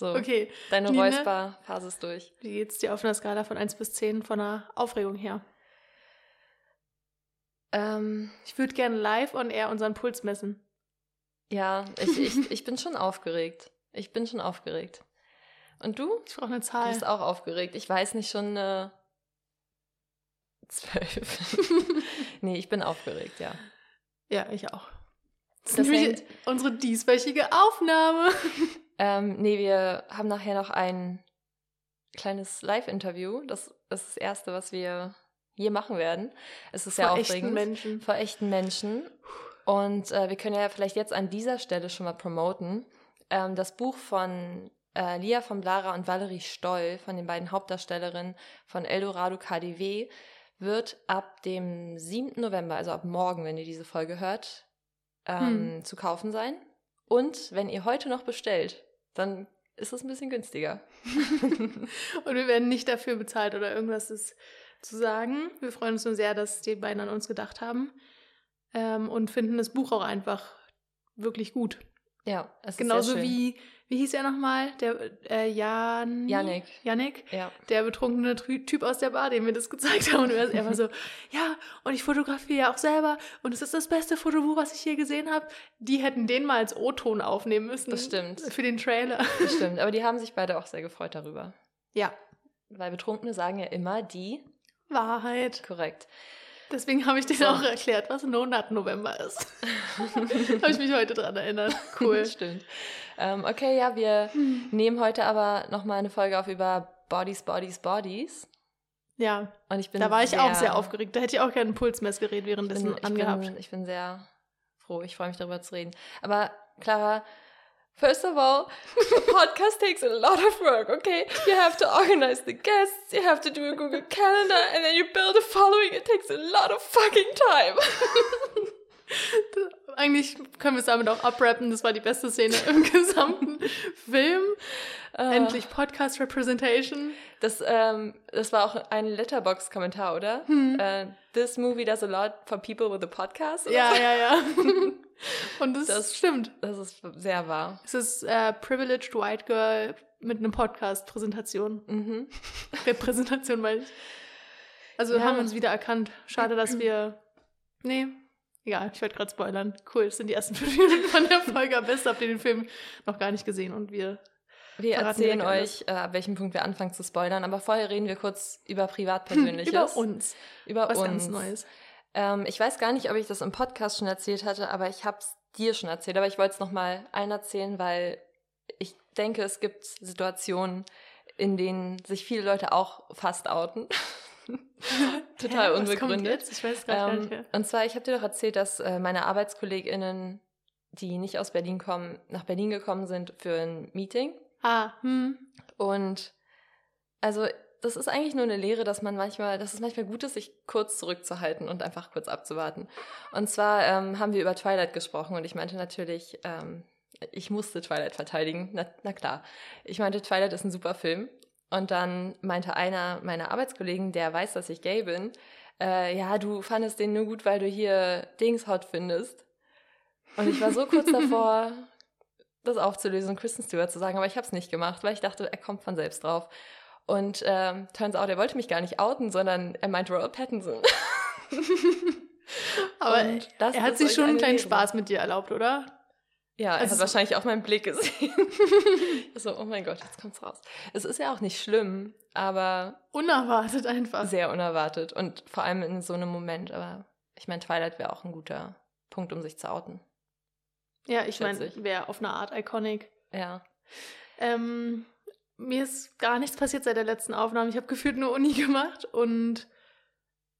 So, Okay. deine Nina? Räusperphase ist durch. Wie geht's dir auf einer Skala von 1 bis 10 von der Aufregung her? Ähm, Ich würde gerne live on air unseren Puls messen. ja, ich, ich, ich bin schon aufgeregt. Ich bin schon aufgeregt. Und du? Ich brauche eine Du Zahl. bist auch aufgeregt. Ich weiß nicht, schon äh, zwölf. nee, ich bin aufgeregt, ja. Ja, ich auch. Das, Das ist unsere dieswöchige Aufnahme. Ähm, nee, wir haben nachher noch ein kleines Live-Interview. Das ist das erste, was wir hier machen werden. Es ist sehr Vor echten aufregend. Menschen. Vor echten Menschen. Und äh, wir können ja vielleicht jetzt an dieser Stelle schon mal promoten. Ähm, das Buch von äh, Lia von Blara und Valerie Stoll, von den beiden Hauptdarstellerinnen von Eldorado KDW, wird ab dem 7. November, also ab morgen, wenn ihr diese Folge hört, ähm, zu kaufen sein. Und wenn ihr heute noch bestellt, dann ist es ein bisschen günstiger. Und wir werden nicht dafür bezahlt oder irgendwas ist zu sagen. Wir freuen uns nur sehr, dass die beiden an uns gedacht haben. Ähm, und finden das Buch auch einfach wirklich gut. ja, es Genauso ist sehr schön. wie, wie hieß er nochmal? Der äh, Jan Yannick. Yannick, Ja. der betrunkene Typ aus der Bar, dem wir das gezeigt haben. Und er er war so, ja, und ich fotografiere ja auch selber und es ist das beste Fotobuch, was ich je gesehen habe. Die hätten den mal als O-Ton aufnehmen müssen. Das stimmt. Für den Trailer. Das stimmt. Aber die haben sich beide auch sehr gefreut darüber. Ja, Weil Betrunkene sagen ja immer die. Wahrheit. Korrekt. Deswegen habe ich dir So. auch erklärt, was No Nut November ist. habe ich mich heute dran erinnert. Cool. Stimmt. Ähm, okay, ja, wir Hm. nehmen heute aber nochmal eine Folge auf über Bodies, Bodies, Bodies. Ja, Und ich bin da war ich sehr, auch sehr aufgeregt. Da hätte ich auch gerne ein Pulsmessgerät Ich bin, währenddessen ich, angehabt. bin, ich bin sehr froh. Ich freue mich darüber zu reden. Aber Clara, first of all, a podcast takes a lot of work, okay? You have to organize the guests, you have to do a Google Calendar, and then you build a following. It takes a lot of fucking time. Eigentlich können wir es damit auch abrappen. Das war die beste Szene im gesamten Film. Äh, Endlich Podcast Representation. Das, ähm, das war auch ein Letterbox-Kommentar, oder? Hm. Äh, This movie does a lot for people with a podcast. oder Ja, so. ja, ja. Und das, Das- stimmt. Das ist sehr wahr. Es ist äh, Privileged White Girl mit einem Podcast-Präsentation. Mhm. Repräsentation, meine ich. Also Ja. haben wir uns wieder erkannt. Schade, dass wir. Nee, egal, ich werde gerade spoilern. Cool, das sind die ersten fünf Minuten von der Folge. Am besten habt ihr den Film noch gar nicht gesehen und wir. Wir erzählen euch, äh, ab welchem Punkt wir anfangen zu spoilern, aber vorher reden wir kurz über Privatpersönliches. Über uns. Über Was uns. ganz Neues. Ähm, ich weiß gar nicht, ob ich das im Podcast schon erzählt hatte, aber ich habe es dir schon erzählt. Aber ich wollte es nochmal allen erzählen, weil ich denke, es gibt Situationen, in denen sich viele Leute auch fast outen. Total Hä, was kommt unbegründet. jetzt? Ich weiß gerade gar nicht Ähm, und zwar, ich habe dir doch erzählt, dass äh, meine ArbeitskollegInnen, die nicht aus Berlin kommen, nach Berlin gekommen sind für ein Meeting. Ah, hm. Und also das ist eigentlich nur eine Lehre, dass man manchmal, dass es manchmal gut ist, sich kurz zurückzuhalten und einfach kurz abzuwarten. Und zwar ähm, haben wir über Twilight gesprochen und ich meinte natürlich, ähm, ich musste Twilight verteidigen. Na, na klar. Ich meinte, Twilight ist ein super Film. Und dann meinte einer meiner Arbeitskollegen, der weiß, dass ich gay bin, äh, ja, du fandest den nur gut, weil du hier Dings hot findest. Und ich war so kurz davor, das aufzulösen und Kristen Stewart zu sagen, aber ich habe es nicht gemacht, weil ich dachte, er kommt von selbst drauf. Und ähm, turns out, er wollte mich gar nicht outen, sondern er meinte Robert Pattinson. Aber er hat sich schon einen eine kleinen Lehre. Spaß mit dir erlaubt, oder? Ja, er Also hat so- wahrscheinlich auch meinen Blick gesehen. so, oh mein Gott, jetzt kommt's raus. Es ist ja auch nicht schlimm, aber Unerwartet einfach. sehr unerwartet und vor allem in so einem Moment. Aber ich meine, Twilight wäre auch ein guter Punkt, um sich zu outen. Ja, ich meine, wäre auf eine Art iconic. Ja. Ähm, mir ist gar nichts passiert seit der letzten Aufnahme. Ich habe gefühlt nur Uni gemacht und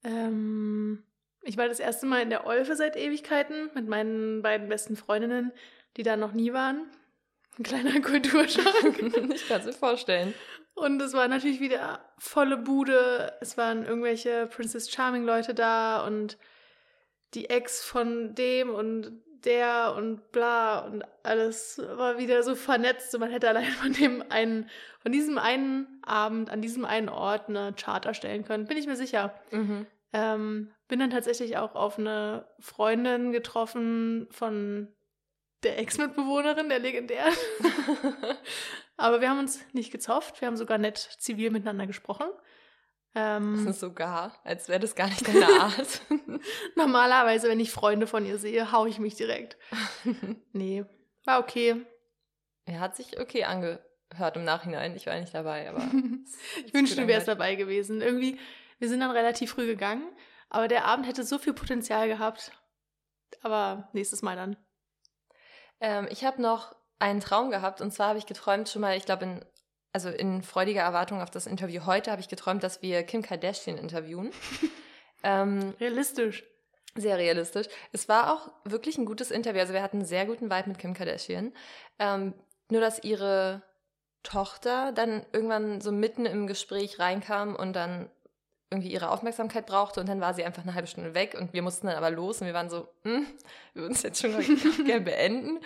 ähm, ich war das erste Mal in der Olfe seit Ewigkeiten mit meinen beiden besten Freundinnen, die da noch nie waren. Ein kleiner Kulturschock. ich kann es mir vorstellen. Und es war natürlich wieder volle Bude. Es waren irgendwelche Princess Charming Leute da und die Ex von dem und der und bla und alles war wieder so vernetzt und man hätte allein von dem einen, von diesem einen Abend an diesem einen Ort eine Chart erstellen können, bin ich mir sicher. Mhm. Ähm, bin dann tatsächlich auch auf eine Freundin getroffen von der Ex-Mitbewohnerin, der legendären. Aber wir haben uns nicht gezofft. Wir haben sogar nett zivil miteinander gesprochen. Ähm, sogar, als wäre das gar nicht deine Art. normalerweise, wenn ich Freunde von ihr sehe, hau ich mich direkt. nee, war okay. Er hat sich okay angehört im Nachhinein. Ich war nicht dabei, aber. ich wünschte, du wärst dabei gewesen. Irgendwie, wir sind dann relativ früh gegangen, aber der Abend hätte so viel Potenzial gehabt. Aber nächstes Mal dann. Ähm, ich habe noch einen Traum gehabt und zwar habe ich geträumt schon mal, ich glaube in also in freudiger Erwartung auf das Interview heute habe ich geträumt, dass wir Kim Kardashian interviewen. ähm, realistisch. Sehr realistisch. Es war auch wirklich ein gutes Interview. Also wir hatten einen sehr guten Vibe mit Kim Kardashian. Ähm, nur dass ihre Tochter dann irgendwann so mitten im Gespräch reinkam und dann irgendwie ihre Aufmerksamkeit brauchte und dann war sie einfach eine halbe Stunde weg und wir mussten dann aber los und wir waren so, hm, wir würden es jetzt schon gerne beenden.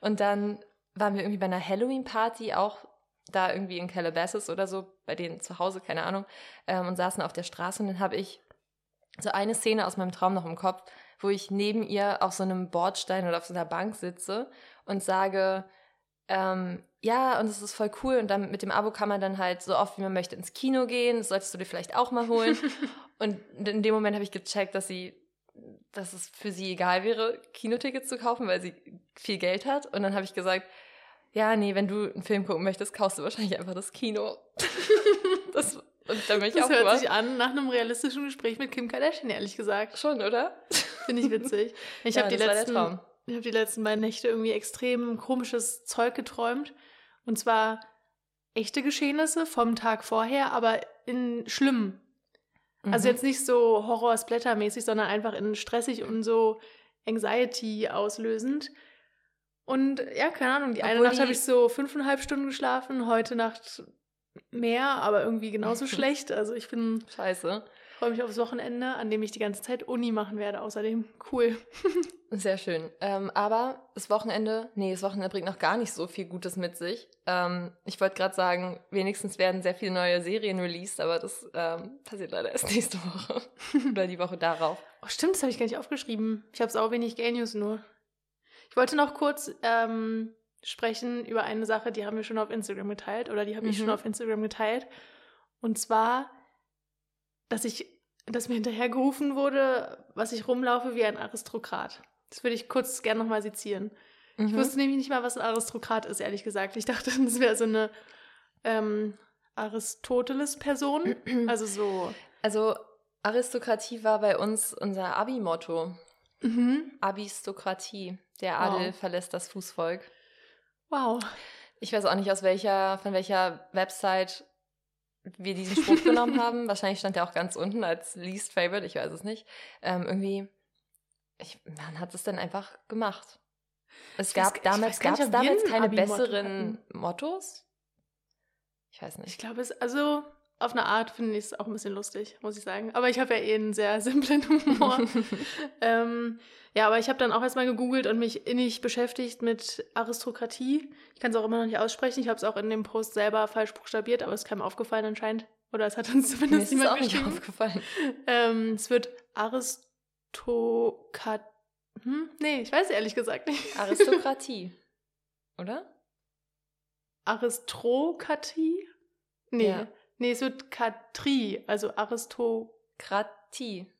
Und dann waren wir irgendwie bei einer Halloween-Party auch da irgendwie in Calabasas oder so, bei denen zu Hause, keine Ahnung, ähm, und saßen auf der Straße und dann habe ich so eine Szene aus meinem Traum noch im Kopf, wo ich neben ihr auf so einem Bordstein oder auf so einer Bank sitze und sage, ähm, ja, und es ist voll cool und dann mit dem Abo kann man dann halt so oft wie man möchte ins Kino gehen, das solltest du dir vielleicht auch mal holen. und in dem Moment habe ich gecheckt, dass sie, dass es für sie egal wäre, Kinotickets zu kaufen, weil sie viel Geld hat. Und dann habe ich gesagt, ja, nee, wenn du einen Film gucken möchtest, kaufst du wahrscheinlich einfach das Kino. das, und da bin ich das auch hört sich an nach einem realistischen Gespräch mit Kim Kardashian, ehrlich gesagt. Schon, oder? Finde ich witzig. Ich ja, habe die, letzten, hab die letzten beiden Nächte irgendwie extrem komisches Zeug geträumt. Und zwar echte Geschehnisse vom Tag vorher, aber in schlimm. Also mhm. Also jetzt nicht so Horror-Splatter-mäßig, sondern einfach in stressig und so Anxiety auslösend. Und ja, keine Ahnung, die Obwohl eine Nacht habe ich so fünfeinhalb Stunden geschlafen, heute Nacht mehr, aber irgendwie genauso schlecht. Also ich bin. Scheiße. Freue mich aufs Wochenende, an dem ich die ganze Zeit Uni machen werde. Außerdem cool. Sehr schön. Ähm, aber das Wochenende, nee, das Wochenende bringt noch gar nicht so viel Gutes mit sich. Ähm, ich wollte gerade sagen, wenigstens werden sehr viele neue Serien released, aber das ähm, passiert leider erst nächste Woche. Oder die Woche darauf. Oh, stimmt, das habe ich gar nicht aufgeschrieben. Ich habe auch wenig Gay News nur. Ich wollte noch kurz ähm, sprechen über eine Sache, die haben wir schon auf Instagram geteilt oder die habe ich schon mhm. auf Instagram geteilt. Und zwar, dass ich, dass mir hinterhergerufen wurde, was ich rumlaufe wie ein Aristokrat. Das würde ich kurz gerne nochmal sezieren. Mhm. Ich wusste nämlich nicht mal, was ein Aristokrat ist, ehrlich gesagt. Ich dachte, das wäre so eine ähm, Aristoteles-Person. Also so. Also Aristokratie war bei uns unser Abi-Motto. Mhm. Aristokratie. Der Adel wow. verlässt das Fußvolk. Wow. Ich weiß auch nicht, aus welcher, von welcher Website wir diesen Spruch genommen haben. Wahrscheinlich stand der auch ganz unten als Least Favorite, ich weiß es nicht. Ähm, irgendwie, ich, man hat es dann einfach gemacht. Es gab weiß, damals, gab es damals keine besseren Mottos? Ich weiß nicht. Ich glaube, es, also auf eine Art finde ich es auch ein bisschen lustig, muss ich sagen. Aber ich habe ja eh einen sehr simplen Humor. ähm, ja, aber ich habe dann auch erstmal gegoogelt und mich innig beschäftigt mit Aristokratie. Ich kann es auch immer noch nicht aussprechen. Ich habe es auch in dem Post selber falsch buchstabiert, aber es ist keinem aufgefallen anscheinend. Oder es hat uns zumindest Mir niemand ist auch nicht aufgefallen. Ähm, es wird Aristokratie. Hm? Nee, ich weiß ehrlich gesagt nicht. Aristokratie. Oder? Aristokratie? Nee. Ja. Nee, es wird Katri, also Aristokratie.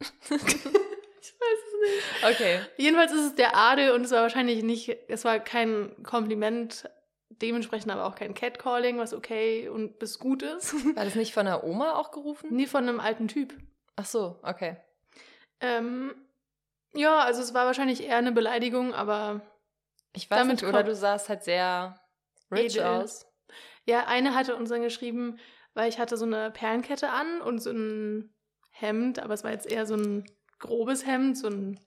ich weiß es nicht. Okay. Jedenfalls ist es der Adel und es war wahrscheinlich nicht, es war kein Kompliment, dementsprechend aber auch kein Catcalling, was okay und bis gut ist. War das nicht von der Oma auch gerufen? Nee, von einem alten Typ. Ach so, okay. Ähm, ja, also es war wahrscheinlich eher eine Beleidigung, aber ich weiß damit nicht, oder du sahst halt sehr rich edel. aus. Ja, eine hatte uns dann geschrieben, weil ich hatte so eine Perlenkette an und so ein Hemd, aber es war jetzt eher so ein grobes Hemd, so ein,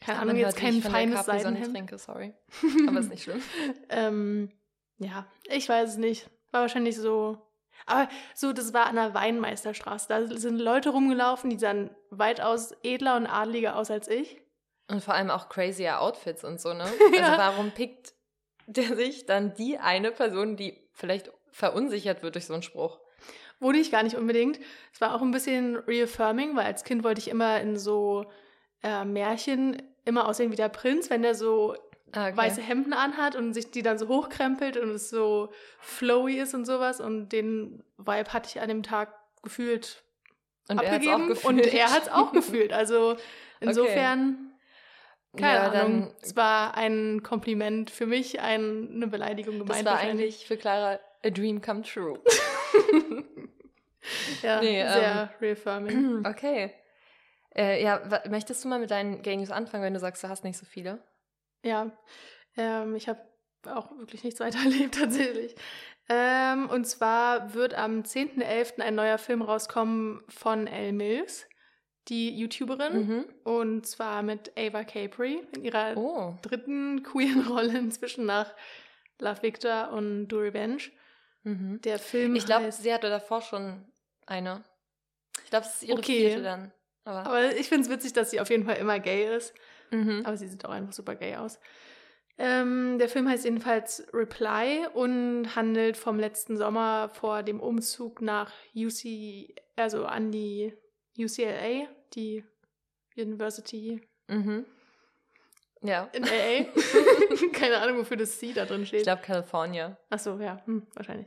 keine Ahnung, jetzt kein feines Seidenhemd. Trinke, sorry. Aber ist nicht schlimm. ähm, ja, ich weiß es nicht. War wahrscheinlich so. Aber so, das war an der Weinmeisterstraße. Da sind Leute rumgelaufen, die sahen weitaus edler und adliger aus als ich. Und vor allem auch crazier Outfits und so, ne? ja. Also warum pickt der sich dann die eine Person, die vielleicht verunsichert wird durch so einen Spruch. Wurde ich gar nicht unbedingt. Es war auch ein bisschen reaffirming, weil als Kind wollte ich immer in so äh, Märchen immer aussehen wie der Prinz, wenn der so Ah, okay. weiße Hemden anhat und sich die dann so hochkrempelt und es so flowy ist und sowas. Und den Vibe hatte ich an dem Tag gefühlt Und er hat's auch abgegeben gefühlt. und er hat es auch gefühlt. Also insofern, keine Ja, Ahnung. dann- Es war ein Kompliment für mich, ein, eine Beleidigung Das gemeint. war wahrscheinlich. eigentlich für Clara a dream come true. ja, Nee, ähm, sehr reaffirming. okay. Äh, ja, möchtest du mal mit deinen Gay News anfangen, wenn du sagst, du hast nicht so viele? Ja, ähm, ich habe auch wirklich nichts weiter erlebt tatsächlich. Ähm, und zwar wird am 10.11. ein neuer Film rauskommen von Elle Mills, die YouTuberin. Mhm. Und zwar mit Ava Capri in ihrer Oh. dritten queeren Rolle inzwischen nach Love Victor und Do Revenge. Mhm. Der Film Ich glaube, sie hatte davor schon eine. Ich glaube, es ist ihre Okay. vierte dann. Aber, aber ich finde es witzig, dass sie auf jeden Fall immer gay ist. mhm. Aber sie sieht auch einfach super gay aus. Ähm, der Film heißt jedenfalls Reply und handelt vom letzten Sommer vor dem Umzug nach UC, also an die UCLA, die University Mhm. Ja. in LA. Keine Ahnung, wofür das C da drin Ich steht. glaube, California. Achso, ja, hm, wahrscheinlich.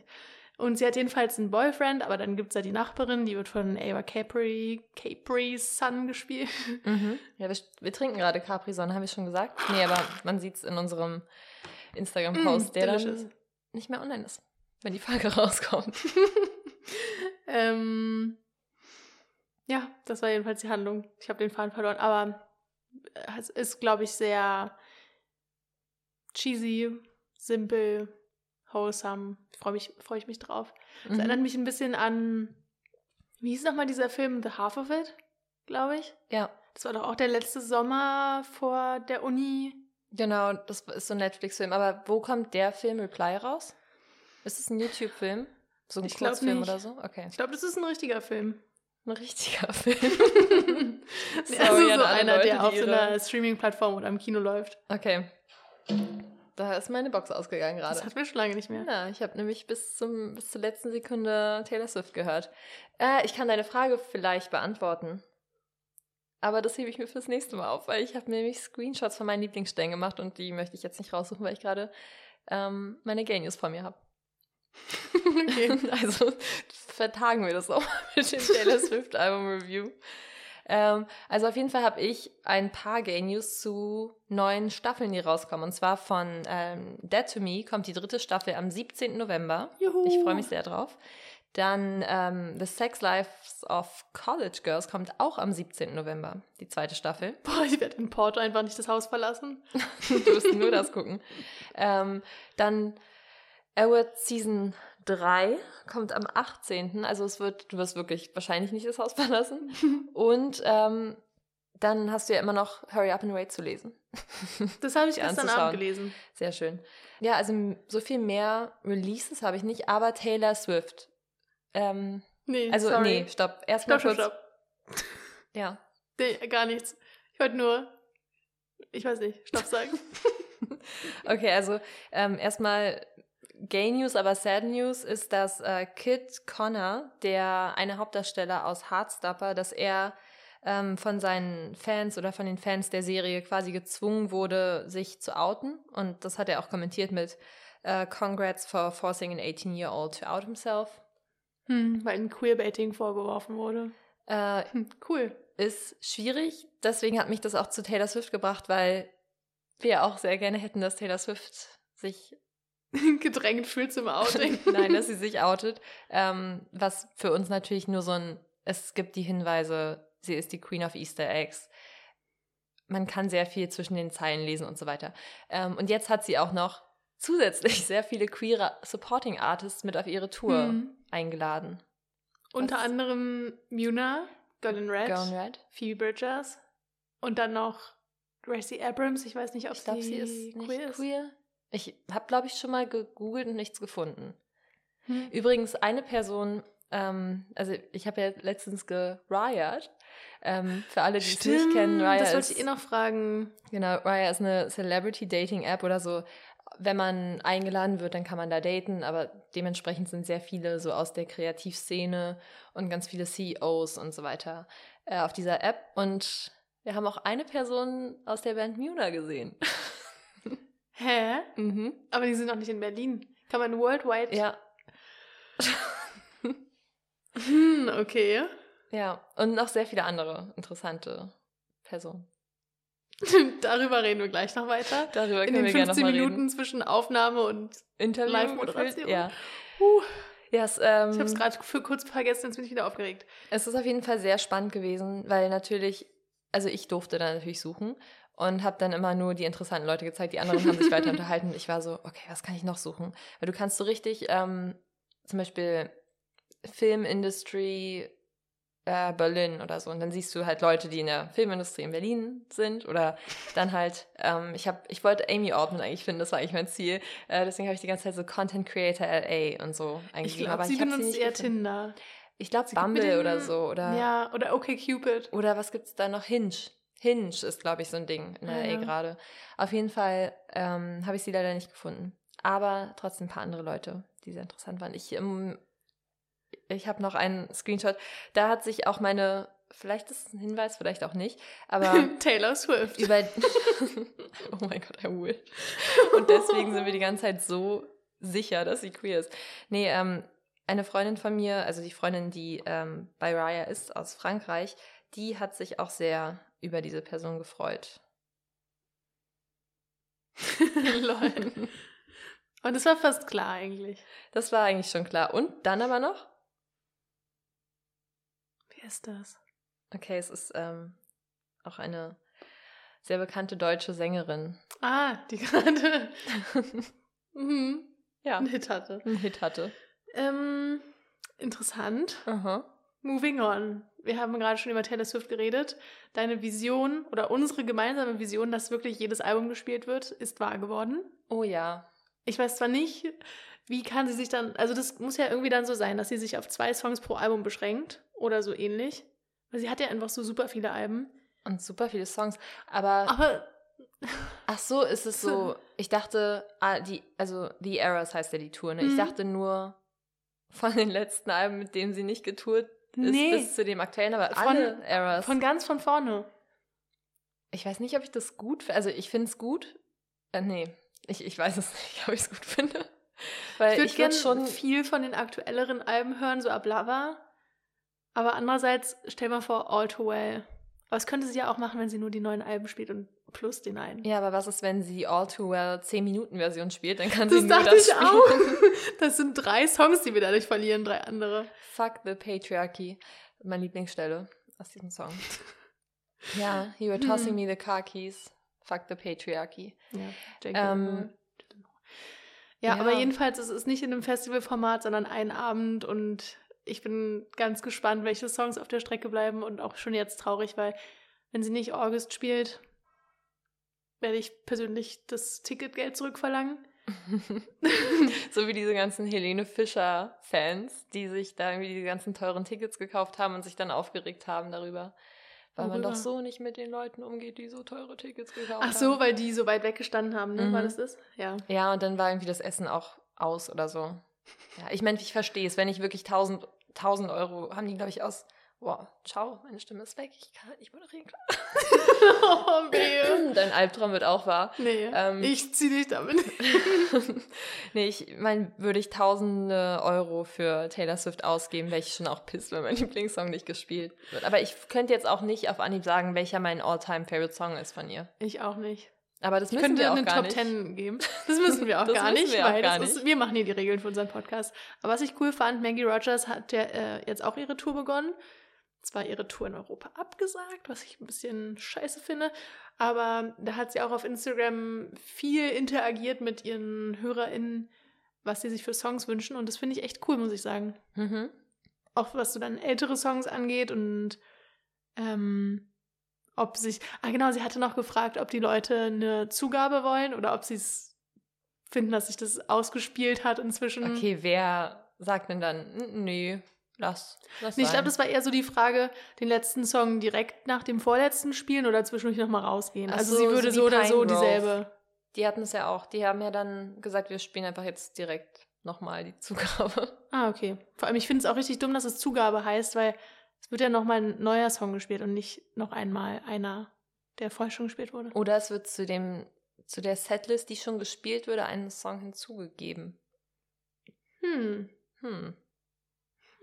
Und sie hat jedenfalls einen Boyfriend, aber dann gibt es ja die Nachbarin, die wird von Ava Capri, Capri's Son gespielt. Mhm. Ja, wir, wir trinken gerade Capri-Sonne, habe ich schon gesagt. Nee, aber man sieht es in unserem Instagram-Post, Mm, der delicious. dann nicht mehr online ist, wenn die Folge rauskommt. ähm, ja, das war jedenfalls die Handlung. Ich habe den Faden verloren, aber es ist, glaube ich, sehr cheesy, simpel, wholesome. Freue mich, freu ich mich drauf. Es Mhm. erinnert mich ein bisschen an, wie hieß nochmal dieser Film The Half of It, glaube ich. Ja, Das war doch auch der letzte Sommer vor der Uni. genau, das ist so ein Netflix-Film. Aber wo kommt der Film Reply raus? Ist es ein YouTube-Film? So ein Ich Kurzfilm oder so? Okay. Ich glaube, das ist ein richtiger Film. Ein richtiger Film. Nee, Sorry also so einer, Leute, der auf so einer Streaming-Plattform oder im Kino läuft. Okay. Da ist meine Box ausgegangen gerade. Das hatten wir schon lange nicht mehr. Ja, ich habe nämlich bis, zum, bis zur letzten Sekunde Taylor Swift gehört. Äh, ich kann deine Frage vielleicht beantworten. Aber das hebe ich mir fürs nächste Mal auf, weil ich habe mir nämlich Screenshots von meinen Lieblingsstellen gemacht und die möchte ich jetzt nicht raussuchen, weil ich gerade ähm, meine Gay News vor mir habe. Okay. Also vertagen wir das auch mit dem Taylor Swift Album Review. Ähm, also auf jeden Fall habe ich ein paar Gay News zu neuen Staffeln, die rauskommen. Und zwar von ähm, Dead to Me kommt die dritte Staffel am 17. November. Juhu. Ich freue mich sehr drauf. Dann ähm, The Sex Lives of College Girls kommt auch am 17. November, die zweite Staffel. Boah, ich werde in Porto einfach nicht das Haus verlassen. du wirst nur das gucken. Ähm, dann Edward Season 3 kommt am 18. Also es wird, du wirst wirklich wahrscheinlich nicht das Haus verlassen. Und ähm, dann hast du ja immer noch Hurry Up and Wait zu lesen. Das habe ich gestern. Abend gelesen. Sehr schön. Ja, also so viel mehr Releases habe ich nicht, aber Taylor Swift. Ähm, Nee, also sorry. nee, stopp. Erstmal stopp, kurz. stopp. Ja. Nee, gar nichts. Ich wollte nur, ich weiß nicht, Stopp sagen. Okay, also ähm, erstmal Gay News, aber Sad News ist, dass äh, Kid Connor, der eine Hauptdarsteller aus Heartstopper, dass er ähm, von seinen Fans oder von den Fans der Serie quasi gezwungen wurde, sich zu outen. Und das hat er auch kommentiert mit äh, Congrats for forcing an 18-year-old to out himself. Hm, weil ein Queerbaiting vorgeworfen wurde. Äh, Hm, cool. ist schwierig. Deswegen hat mich das auch zu Taylor Swift gebracht, weil wir auch sehr gerne hätten, dass Taylor Swift sich Gedrängt fühlt zum Outing. Nein, dass sie sich outet. Ähm, was für uns natürlich nur so ein, es gibt die Hinweise, sie ist die Queen of Easter Eggs. Man kann sehr viel zwischen den Zeilen lesen und so weiter. Ähm, und jetzt hat sie auch noch zusätzlich sehr viele queere Supporting Artists mit auf ihre Tour Hm. eingeladen. Unter Was? anderem Muna, Girl in Red, Girl in Red. Phoebe Bridgers und dann noch Gracie Abrams. Ich weiß nicht, ob Ich glaube, sie, sie ist queer queer. Ich habe, glaube ich, schon mal gegoogelt und nichts gefunden. Hm. Übrigens, eine Person, ähm, also ich habe ja letztens geriot. Ähm, für alle, die es nicht kennen, Raya das wollte ist, ich eh noch fragen. genau, Raya ist eine Celebrity-Dating-App oder so. Wenn man eingeladen wird, dann kann man da daten, aber dementsprechend sind sehr viele so aus der Kreativszene und ganz viele CEOs und so weiter äh, auf dieser App. Und wir haben auch eine Person aus der Band Muna gesehen. Hä? Mhm. Aber die sind noch nicht in Berlin. Kann man worldwide? Ja. Hm, okay. Ja. Und noch sehr viele andere interessante Personen. Darüber reden wir gleich noch weiter. Darüber In können den wir gerne 15 nochmal Minuten reden. zwischen Aufnahme und Interview Live-Moderation. Ja. uh, Ja, es, ähm, ich habe es gerade für kurz vergessen, jetzt bin ich wieder aufgeregt. Es ist auf jeden Fall sehr spannend gewesen, weil natürlich, also ich durfte dann natürlich suchen und habe dann immer nur die interessanten Leute gezeigt. Die anderen haben sich weiter unterhalten. Ich war so, okay, was kann ich noch suchen? Weil du kannst so richtig, ähm, zum Beispiel Filmindustry äh, Berlin oder so. Und dann siehst du halt Leute, die in der Filmindustrie in Berlin sind. Oder dann halt, ähm, ich habe, ich wollte Amy Altman eigentlich finden, das war eigentlich mein Ziel. Äh, deswegen habe ich die ganze Zeit so Content Creator LA und so Ich eingegeben. glaube, sie ich benutzt nicht eher gefunden. Tinder. Ich glaube Sie Bumble den- oder so. Oder Ja, oder okay Cupid. oder was gibt's da noch? Hinge. Hinge ist, glaube ich, so ein Ding in Ah, LA ja. gerade. Auf jeden Fall ähm, habe ich sie leider nicht gefunden. Aber trotzdem ein paar andere Leute, die sehr interessant waren. Ich, ähm, ich habe noch einen Screenshot. Da hat sich auch meine, vielleicht ist es ein Hinweis, vielleicht auch nicht, aber Taylor Swift. über. oh mein Gott, I wish. Und deswegen sind wir die ganze Zeit so sicher, dass sie queer ist. Nee, ähm, eine Freundin von mir, also die Freundin, die ähm, bei Raya ist aus Frankreich, die hat sich auch sehr über diese Person gefreut. Lol. Und es war fast klar eigentlich. Das war eigentlich schon klar. Und dann aber noch? Wer ist das? Okay, es ist ähm, auch eine sehr bekannte deutsche Sängerin. Ah, die gerade mhm. ja, einen Hit hatte. einen Hit hatte. Ähm, interessant. Aha. Moving on. Wir haben gerade schon über Taylor Swift geredet. Deine Vision oder unsere gemeinsame Vision, dass wirklich jedes Album gespielt wird, ist wahr geworden. Oh ja. Ich weiß zwar nicht, wie kann sie sich dann, also das muss ja irgendwie dann so sein, dass sie sich auf zwei Songs pro Album beschränkt oder so ähnlich. Weil sie hat ja einfach so super viele Alben. Und super viele Songs. Aber Aber Ach so, ist es so. Ich dachte, ah, die, also The Errors heißt ja die Tour, ne? Ich Mhm. dachte nur von den letzten Alben, mit denen sie nicht getourt ist, Nee. bis zu dem aktuellen, aber Von- alle Errors. von ganz von vorne. ich weiß nicht, ob ich das gut finde. Also ich finde es gut. Äh, nee, ich, ich weiß es nicht, ob ich es gut finde. Weil Ich würde gerne schon. viel von den aktuelleren Alben hören, so ab Lava. Aber andererseits, stell mal vor, All Too Well. Aber das könnte sie ja auch machen, wenn sie nur die neuen Alben spielt und plus den einen. Ja, aber was ist, wenn sie All Too Well 10-Minuten-Version spielt? Dann kann das sie nur dachte das ich spielen. auch. Das sind drei Songs, die wir dadurch verlieren, drei andere. Fuck the Patriarchy. Meine Lieblingsstelle aus diesem Song. Ja, you were tossing me the car keys. Fuck the Patriarchy. Ja, Ähm, ja, ja. aber jedenfalls ist es nicht in einem Festivalformat, sondern ein Abend und ich bin ganz gespannt, welche Songs auf der Strecke bleiben und auch schon jetzt traurig, weil wenn sie nicht August spielt, werde ich persönlich das Ticketgeld zurückverlangen. so wie diese ganzen Helene Fischer-Fans, die sich da irgendwie die ganzen teuren Tickets gekauft haben und sich dann aufgeregt haben darüber. Weil man doch so nicht mit den Leuten umgeht, die so teure Tickets gekauft Ach so, haben. weil die so weit weggestanden haben, ne? War Mhm. das das? Ja. Ja, und dann war irgendwie das Essen auch aus oder so. Ja, ich meine, ich verstehe es, wenn ich wirklich 1000, 1000 Euro haben die, glaube ich, aus. Wow, ciao, meine Stimme ist weg. Ich kann halt nicht moderieren. oh, wehe. Dein Albtraum wird auch wahr. Nee, Ähm, ich zieh dich damit. nee, ich meine, würde ich tausende Euro für Taylor Swift ausgeben, wäre ich schon auch pisst, wenn mein Lieblingssong nicht gespielt wird. Aber ich könnte jetzt auch nicht auf Anhieb sagen, welcher mein All-Time-Favorite-Song ist von ihr. Ich auch nicht. Aber das müssen könnte wir auch eine gar Top nicht. Ten geben. Das müssen wir auch Das gar nicht, wir auch weil gar Ist, wir machen hier die Regeln für unseren Podcast. Aber was ich cool fand, Maggie Rogers hat ja äh, jetzt auch ihre Tour begonnen. Zwar ihre Tour in Europa abgesagt, was ich ein bisschen scheiße finde, aber da hat sie auch auf Instagram viel interagiert mit ihren HörerInnen, was sie sich für Songs wünschen. Und das finde ich echt cool, muss ich sagen. Mhm. Auch was so dann ältere Songs angeht und ähm, ob sich. Ah, genau, sie hatte noch gefragt, ob die Leute eine Zugabe wollen oder ob sie es finden, dass sich das ausgespielt hat inzwischen. Okay, wer sagt denn dann, "N- nee, lass, lass ich sein." glaube, das war eher so die Frage, den letzten Song direkt nach dem vorletzten spielen oder zwischendurch nochmal rausgehen. Ach also so, sie würde so so, oder so dieselbe. Die hatten es ja auch. Die haben ja dann gesagt, wir spielen einfach jetzt direkt nochmal die Zugabe. Ah, okay. Vor allem, ich finde es auch richtig dumm, dass es Zugabe heißt, weil es wird ja nochmal ein neuer Song gespielt und nicht noch einmal einer, der vorher schon gespielt wurde. Oder es wird zu dem zu der Setlist, die schon gespielt wurde, einen Song hinzugegeben. Hm. Hm.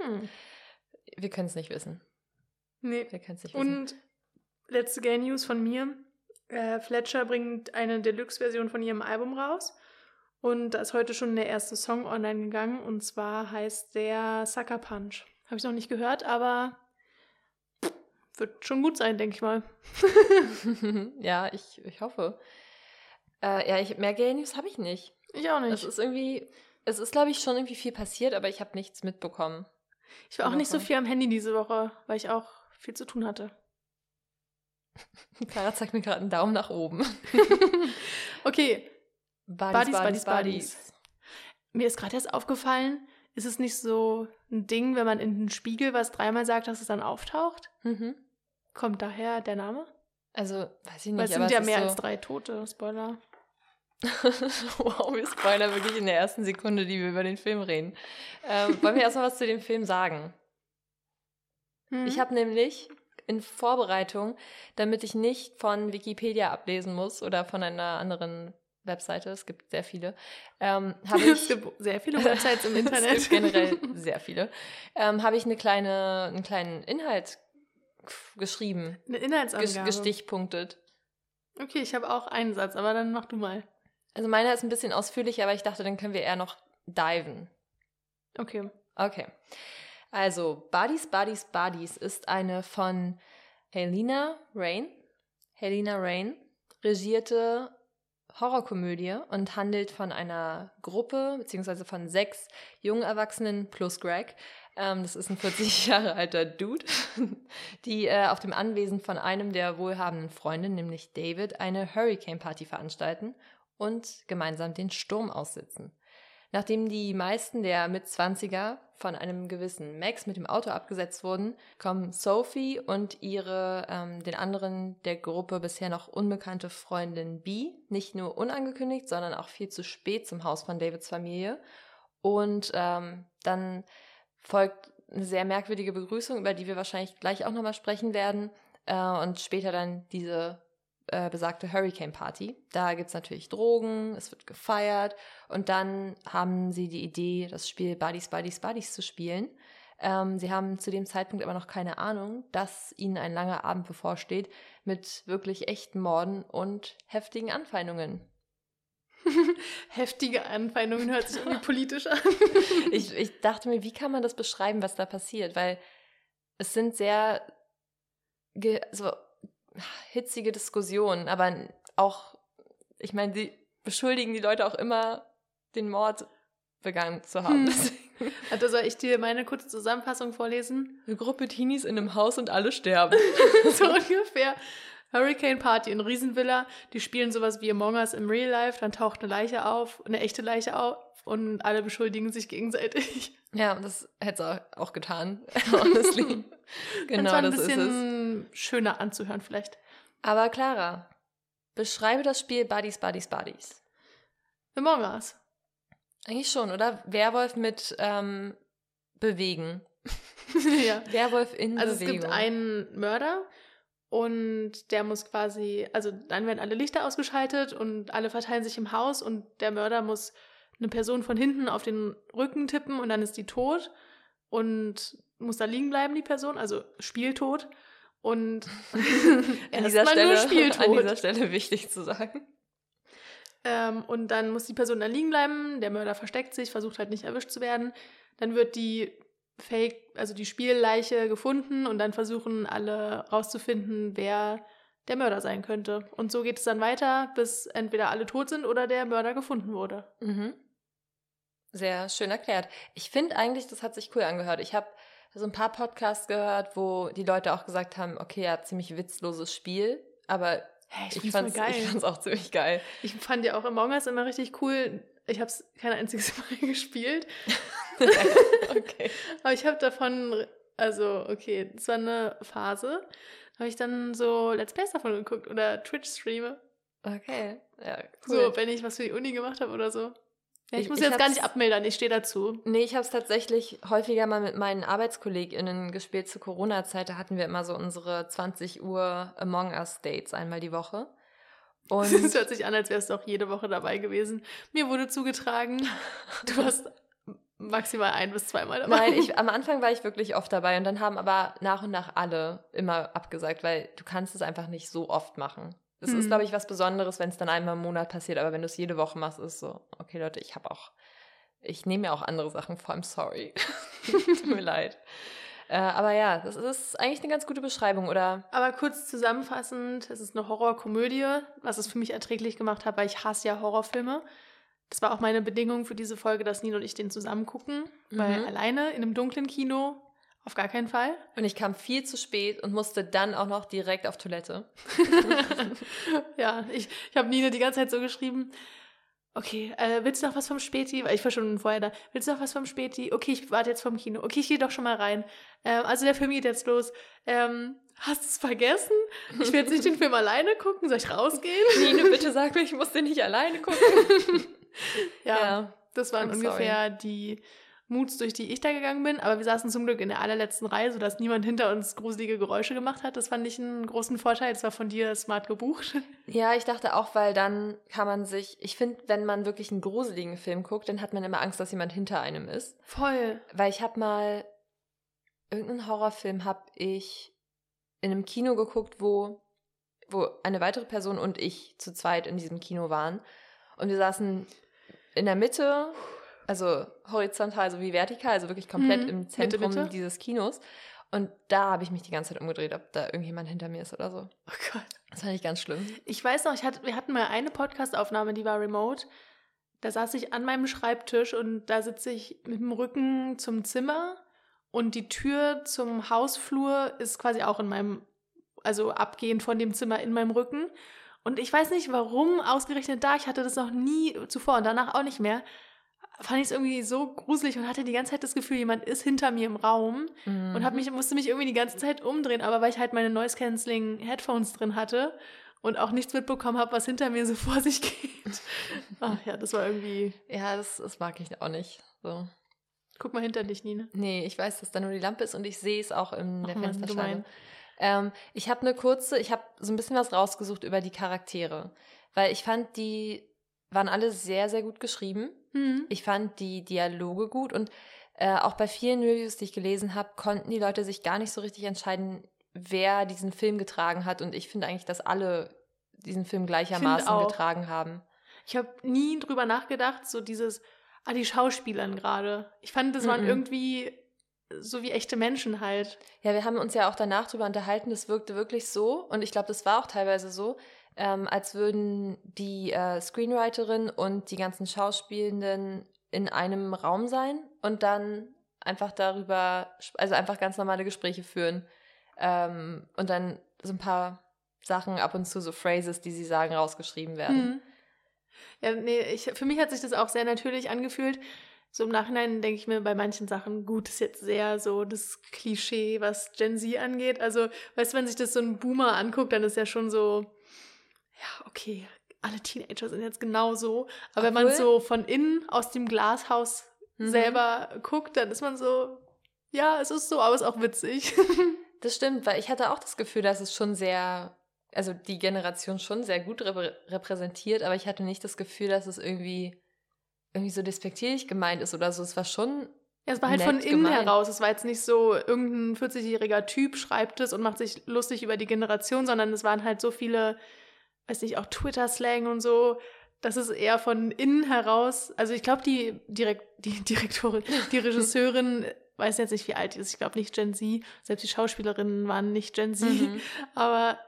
Hm. Wir können es nicht wissen. Nee. Wir können es nicht wissen. Und letzte Gay News von mir. Äh, Fletcher bringt eine Deluxe-Version von ihrem Album raus. Und da ist heute schon der erste Song online gegangen. Und zwar heißt der Sucker Punch. Habe ich noch nicht gehört, aber wird schon gut sein, denke ich mal. ja, ich, ich hoffe. Äh, ja, ich, mehr Gay News habe ich nicht. Ich auch nicht. Es ist irgendwie, es ist, glaube ich, schon irgendwie viel passiert, aber ich habe nichts mitbekommen. Ich war auch nicht so Woche. viel am Handy diese Woche, weil ich auch viel zu tun hatte. Clara zeigt mir gerade einen Daumen nach oben. Okay, Buddies, Buddies, Buddies, mir ist gerade erst aufgefallen, ist es nicht so ein Ding, wenn man in den Spiegel was dreimal sagt, dass es dann auftaucht? Mhm. Kommt daher der Name? Also, weiß ich Weil nicht, es aber sind ja es mehr ist als so, drei Tote, Spoiler. wow, wir spoilern wirklich in der ersten Sekunde, die wir über den Film reden. Ähm, wollen wir erstmal was zu dem Film sagen? Hm? Ich habe nämlich in Vorbereitung, damit ich nicht von Wikipedia ablesen muss oder von einer anderen Webseite, es gibt sehr viele, ähm, habe es ich gibt sehr viele Websites im Internet. es gibt generell sehr viele, ähm, habe ich eine kleine, einen kleinen Inhalt geschrieben, Eine Inhaltsangabe. gestichpunktet. Okay, ich habe auch einen Satz, aber dann mach du mal. Also meiner ist ein bisschen ausführlicher, aber ich dachte, dann können wir eher noch diven. Okay. Okay. Also, Buddies, Buddies, Buddies ist eine von Helena Rain, Helena Rain, regierte Horrorkomödie und handelt von einer Gruppe, beziehungsweise von sechs jungen Erwachsenen plus Greg. Ähm, das ist ein 40 Jahre alter Dude, die äh, auf dem Anwesen von einem der wohlhabenden Freunde, nämlich David, eine Hurricane-Party veranstalten und gemeinsam den Sturm aussitzen. Nachdem die meisten der Mitzwanziger von einem gewissen Max mit dem Auto abgesetzt wurden, kommen Sophie und ihre ähm, den anderen der Gruppe bisher noch unbekannte Freundin B nicht nur unangekündigt, sondern auch viel zu spät zum Haus von Davids Familie. Und ähm, dann folgt eine sehr merkwürdige Begrüßung, über die wir wahrscheinlich gleich auch nochmal sprechen werden. Äh, und später dann diese äh, besagte Hurricane Party. Da gibt es natürlich Drogen, es wird gefeiert und dann haben sie die Idee, das Spiel Buddies, Buddies, Buddies zu spielen. Ähm, sie haben zu dem Zeitpunkt aber noch keine Ahnung, dass ihnen ein langer Abend bevorsteht mit wirklich echten Morden und heftigen Anfeindungen. Heftige Anfeindungen hört sich irgendwie politisch an. Ich, ich dachte mir, wie kann man das beschreiben, was da passiert? Weil es sind sehr ge so hitzige Diskussionen, aber auch, ich meine, sie beschuldigen die Leute auch immer, den Mord begangen zu haben. Hm. Also soll ich dir meine kurze Zusammenfassung vorlesen? Eine Gruppe Teenies in einem Haus und alle sterben. so ungefähr. Hurricane Party in Riesenvilla. Die spielen sowas wie Among Us im Real Life. Dann taucht eine Leiche auf, eine echte Leiche auf und alle beschuldigen sich gegenseitig. Ja, das hätte es auch getan, honestly. Genau, ein das ist es. Schöner anzuhören vielleicht. Aber Clara, beschreibe das Spiel Buddies, Buddies, Buddies. Among Us. Eigentlich schon, oder? Werwolf mit ähm, Bewegen. ja. Werwolf in Also es Bewegung. gibt einen Mörder und der muss quasi, also dann werden alle Lichter ausgeschaltet und alle verteilen sich im Haus und der Mörder muss eine Person von hinten auf den Rücken tippen und dann ist die tot und muss da liegen bleiben, die Person, also spieltot. Und an, dieser Stelle, an dieser Stelle wichtig zu sagen. Ähm, und dann muss die Person da liegen bleiben, der Mörder versteckt sich, versucht halt nicht erwischt zu werden. Dann wird die Fake, also die Spielleiche gefunden und dann versuchen alle rauszufinden, wer der Mörder sein könnte. Und so geht es dann weiter, bis entweder alle tot sind oder der Mörder gefunden wurde. Mhm. Sehr schön erklärt. Ich finde eigentlich, das hat sich cool angehört. Ich habe so ein paar Podcasts gehört, wo die Leute auch gesagt haben, okay, ja, ziemlich witzloses Spiel, aber Hey, ich, ich fand's auch ziemlich geil. Ich fand ja auch Among Us immer richtig cool. Ich habe es kein einziges Mal gespielt, okay. aber ich habe davon, also okay, es war eine Phase, habe ich dann so Let's Plays davon geguckt oder Twitch-Streame. Okay. Ja, cool. So, wenn ich was für die Uni gemacht habe oder so. Ja, ich, Ich- muss ich jetzt gar nicht abmildern, ich stehe dazu. Nee, ich habe es tatsächlich häufiger mal mit meinen ArbeitskollegInnen gespielt. Zu Corona-Zeit, da hatten wir immer so unsere 20 Uhr Among Us Dates einmal die Woche. Und Es hört sich an, als wärst du auch jede Woche dabei gewesen. Mir wurde zugetragen, du warst maximal ein bis zweimal dabei. Nein, ich, am Anfang war ich wirklich oft dabei und dann haben aber nach und nach alle immer abgesagt, weil du kannst es einfach nicht so oft machen. Es ist, Hm. glaube ich, was Besonderes, wenn es dann einmal im Monat passiert, aber wenn du es jede Woche machst, ist so, okay, Leute, ich habe auch, ich nehme ja auch andere Sachen vor, I'm sorry. Tut mir leid. Äh, aber ja, das ist eigentlich eine ganz gute Beschreibung, oder? Aber kurz zusammenfassend, es ist eine Horrorkomödie, was es für mich erträglich gemacht hat, weil ich hasse ja Horrorfilme. Das war auch meine Bedingung für diese Folge, dass Nino und ich den zusammen gucken, weil Mhm. alleine in einem dunklen Kino auf gar keinen Fall. Und ich kam viel zu spät und musste dann auch noch direkt auf Toilette. ja, ich, ich habe Nina die ganze Zeit so geschrieben. Okay, äh, willst du noch was vom Späti? Weil ich war schon vorher da. Willst du noch was vom Späti? Okay, ich warte jetzt vom Kino. Okay, ich gehe doch schon mal rein. Ähm, also der Film geht jetzt los. Ähm, hast du es vergessen? Ich will jetzt nicht den Film alleine gucken. Soll ich rausgehen? Nino, bitte sag mir, ich muss den nicht alleine gucken. Ja, das waren I'm ungefähr die Moods, durch die ich da gegangen bin. Aber wir saßen zum Glück in der allerletzten Reihe, sodass niemand hinter uns gruselige Geräusche gemacht hat. Das fand ich einen großen Vorteil. Das war von dir smart gebucht. Ja, ich dachte auch, weil dann kann man sich, ich finde, wenn man wirklich einen gruseligen Film guckt, dann hat man immer Angst, dass jemand hinter einem ist. Voll. Weil ich habe mal, irgendeinen Horrorfilm habe ich in einem Kino geguckt, wo, wo eine weitere Person und ich zu zweit in diesem Kino waren. Und wir saßen in der Mitte, also horizontal sowie vertikal, also wirklich komplett Mhm. im Zentrum Mitte. dieses Kinos. Und da habe ich mich die ganze Zeit umgedreht, ob da irgendjemand hinter mir ist oder so. Oh Gott. Das fand ich ganz schlimm. Ich weiß noch, ich hatte, wir hatten mal eine Podcast-Aufnahme, die war remote. Da saß ich an meinem Schreibtisch und da sitze ich mit dem Rücken zum Zimmer und die Tür zum Hausflur ist quasi auch in meinem, also abgehend von dem Zimmer in meinem Rücken. Und ich weiß nicht, warum ausgerechnet da, ich hatte das noch nie zuvor und danach auch nicht mehr, fand ich es irgendwie so gruselig und hatte die ganze Zeit das Gefühl, jemand ist hinter mir im Raum und Mhm. hab mich, musste mich irgendwie die ganze Zeit umdrehen, aber weil ich halt meine Noise-Canceling-Headphones drin hatte und auch nichts mitbekommen habe, was hinter mir so vor sich geht. Ach ja, das war irgendwie. Ja, das, das mag ich auch nicht. So. Guck mal hinter dich, Nina. Nee, ich weiß, dass da nur die Lampe ist und ich sehe es auch in der Ach Mann, Fensterscheibe. Ähm, ich habe eine kurze, ich habe so ein bisschen was rausgesucht über die Charaktere. Weil ich fand, die waren alle sehr, sehr gut geschrieben. Hm. Ich fand die Dialoge gut und äh, auch bei vielen Reviews, die ich gelesen habe, konnten die Leute sich gar nicht so richtig entscheiden, wer diesen Film getragen hat. Und ich finde eigentlich, dass alle diesen Film gleichermaßen getragen haben. Ich habe nie drüber nachgedacht, so dieses, ah, die Schauspielern gerade. Ich fand, das waren Mhm. irgendwie so wie echte Menschen halt. Ja, wir haben uns ja auch danach drüber unterhalten, das wirkte wirklich so, und ich glaube, das war auch teilweise so, ähm, als würden die äh, Screenwriterin und die ganzen Schauspielenden in einem Raum sein und dann einfach darüber, also einfach ganz normale Gespräche führen ähm, und dann so ein paar Sachen ab und zu, so Phrases, die sie sagen, rausgeschrieben werden. Hm. Ja, nee, ich, für mich hat sich das auch sehr natürlich angefühlt. So im Nachhinein denke ich mir bei manchen Sachen, gut, ist jetzt sehr so das Klischee, was Gen Z angeht. Also, weißt du, wenn sich das so ein Boomer anguckt, dann ist ja schon so, ja, okay, alle Teenager sind jetzt genauso. Aber wenn man Obwohl- so von innen aus dem Glashaus Mhm. selber guckt, dann ist man so, ja, es ist so, aber es ist auch witzig. Das stimmt, weil ich hatte auch das Gefühl, dass es schon sehr, also die Generation schon sehr gut reprä repräsentiert, aber ich hatte nicht das Gefühl, dass es irgendwie, irgendwie so despektierlich gemeint ist oder so. Es war schon, Ja, es war halt Nett von innen gemeint. heraus. Es war jetzt nicht so, irgendein 40-jähriger Typ schreibt es und macht sich lustig über die Generation, sondern es waren halt so viele, weiß nicht, auch Twitter-Slang und so. Das ist eher von innen heraus. Also ich glaube, die, Direkt, die Direktorin, die Regisseurin, weiß jetzt nicht, wie alt die ist. Ich glaube nicht Gen Z. Selbst die Schauspielerinnen waren nicht Gen Z. Mhm. Aber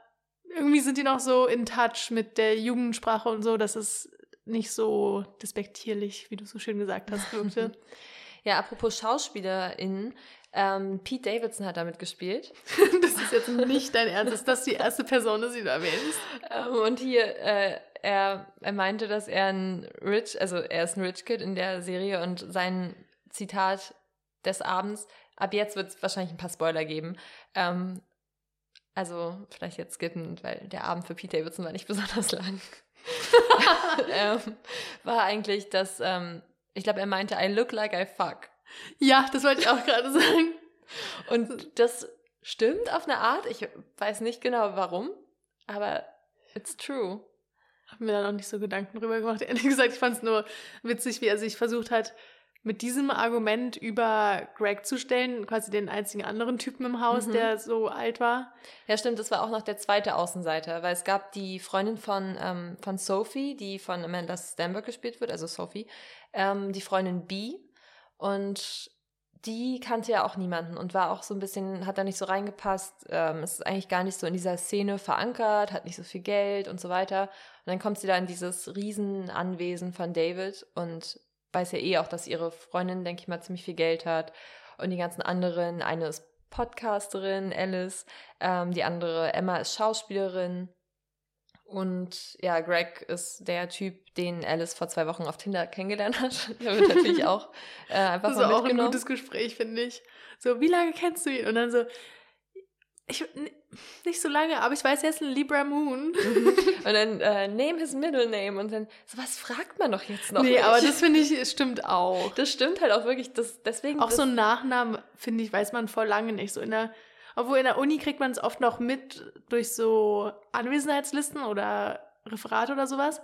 irgendwie sind die noch so in touch mit der Jugendsprache und so, dass es nicht so despektierlich, wie du so schön gesagt hast, wirkte. ja, apropos SchauspielerInnen, ähm, Pete Davidson hat damit gespielt. Das ist jetzt nicht dein Ernst. Ist das die erste Person, die du erwähnst? Ähm, und hier, äh, er, er meinte, dass er ein Rich, also er ist ein Rich Kid in der Serie und sein Zitat des Abends, ab jetzt wird es wahrscheinlich ein paar Spoiler geben. Ähm, also vielleicht jetzt skippen, weil der Abend für Pete Davidson war nicht besonders lang. ähm, war eigentlich, dass, ähm, ich glaube, er meinte, I look like I fuck. Ja, das wollte ich auch gerade sagen. Und das stimmt auf eine Art. Ich weiß nicht genau warum, aber it's true. habe mir da noch nicht so Gedanken drüber gemacht. Ehrlich gesagt, ich fand es nur witzig, wie er sich versucht hat, mit diesem Argument über Greg zu stellen, quasi den einzigen anderen Typen im Haus, Mhm. der so alt war. Ja, stimmt, das war auch noch der zweite Außenseiter, weil es gab die Freundin von, ähm, von Sophie, die von Amanda Stenberg gespielt wird, also Sophie, ähm, die Freundin B. Und die kannte ja auch niemanden und war auch so ein bisschen, hat da nicht so reingepasst, ähm, ist eigentlich gar nicht so in dieser Szene verankert, hat nicht so viel Geld und so weiter. Und dann kommt sie da in dieses Riesenanwesen von David und weiß ja eh auch, dass ihre Freundin, denke ich mal, ziemlich viel Geld hat. Und die ganzen anderen, eine ist Podcasterin, Alice, ähm, die andere Emma ist Schauspielerin. Und ja, Greg ist der Typ, den Alice vor zwei Wochen auf Tinder kennengelernt hat. Der wird natürlich auch äh, einfach Das mal war auch ein gutes Gespräch, finde ich. So, wie lange kennst du ihn? Und dann so, ich, nicht so lange, aber ich weiß, er ist ein Libra Moon. Und dann äh, name his middle name und dann, so was fragt man doch jetzt noch nee, nicht. aber das finde ich, stimmt auch. das stimmt halt auch wirklich. Das, deswegen Auch das, so einen Nachnamen, finde ich, weiß man vor lange nicht. So in der, obwohl in der Uni kriegt man es oft noch mit durch so Anwesenheitslisten oder Referate oder sowas.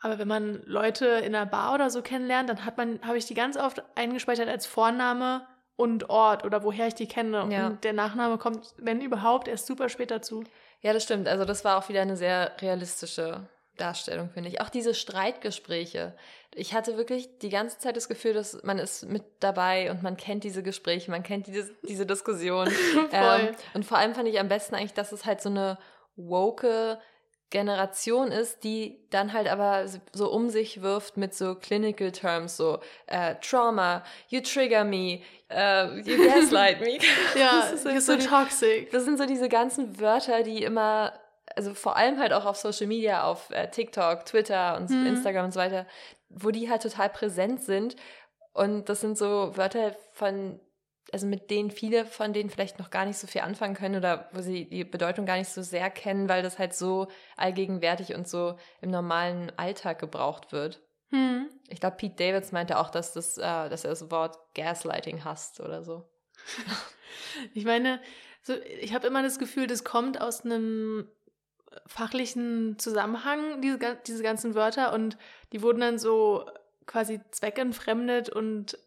Aber wenn man Leute in einer Bar oder so kennenlernt, dann hat man, habe ich die ganz oft eingespeichert als Vorname und Ort oder woher ich die kenne. Ja. Und der Nachname kommt, wenn überhaupt, erst super spät dazu. Ja, das stimmt. Also das war auch wieder eine sehr realistische Darstellung, finde ich. Auch diese Streitgespräche. Ich hatte wirklich die ganze Zeit das Gefühl, dass man ist mit dabei und man kennt diese Gespräche, man kennt diese, diese Diskussion. Ähm, und vor allem fand ich am besten eigentlich, dass es halt so eine woke Generation ist, die dann halt aber so um sich wirft mit so clinical terms, so äh, Trauma, you trigger me, äh, you gaslight me. ja, Das ist you're so die- toxic. das sind so diese ganzen Wörter, die immer, also vor allem halt auch auf Social Media, auf äh, TikTok, Twitter und Mhm. Instagram und so weiter, wo die halt total präsent sind. Und das sind so Wörter von, also mit denen viele von denen vielleicht noch gar nicht so viel anfangen können oder wo sie die Bedeutung gar nicht so sehr kennen, weil das halt so allgegenwärtig und so im normalen Alltag gebraucht wird. Hm. Ich glaube, Pete Davids meinte auch, dass, das, äh, dass er das Wort Gaslighting hasst oder so. Ich meine, so, ich habe immer das Gefühl, das kommt aus einem fachlichen Zusammenhang, diese, diese ganzen Wörter, und die wurden dann so quasi zweckentfremdet und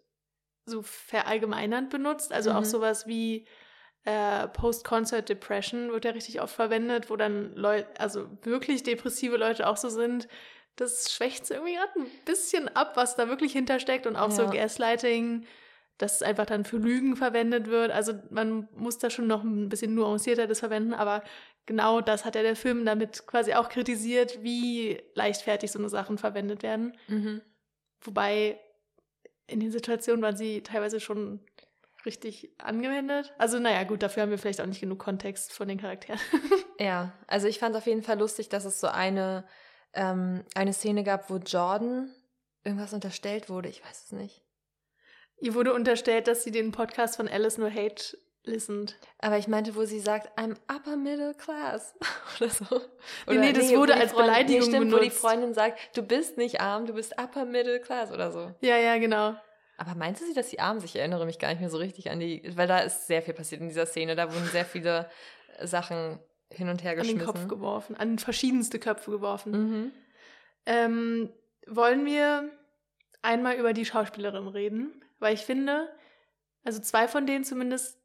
so verallgemeinernd benutzt. Also auch Mhm. sowas wie äh, Post-Concert Depression wird ja richtig oft verwendet, wo dann Leute, also wirklich depressive Leute auch so sind. Das schwächt irgendwie gerade ein bisschen ab, was da wirklich hintersteckt und auch so Ja. Gaslighting, dass es einfach dann für Lügen verwendet wird. Also man muss da schon noch ein bisschen nuancierter das verwenden, aber genau das hat ja der Film damit quasi auch kritisiert, wie leichtfertig so eine Sachen verwendet werden. Mhm. Wobei in den Situationen waren sie teilweise schon richtig angewendet. Also naja, gut, dafür haben wir vielleicht auch nicht genug Kontext von den Charakteren. Ja, also ich fand auf jeden Fall lustig, dass es so eine, ähm, eine Szene gab, wo Jordan irgendwas unterstellt wurde. Ich weiß es nicht. Ihr wurde unterstellt, dass sie den Podcast von Alice nur Hate listened. Aber ich meinte, wo sie sagt, I'm upper middle class oder so. Nee, nee, das wo wurde als Freundin- Beleidigung nee, stimmt, wo die benutzt. Freundin sagt, du bist nicht arm, du bist upper middle class oder so. Ja, ja, genau. Aber meinte sie, dass sie arm ist? Ich erinnere mich gar nicht mehr so richtig an die, weil da ist sehr viel passiert in dieser Szene. Da wurden sehr viele Sachen hin und her An den Kopf geschmissen. geworfen, an verschiedenste Köpfe geworfen. Mhm. Ähm, wollen wir einmal über die Schauspielerin reden? Weil ich finde, also zwei von denen zumindest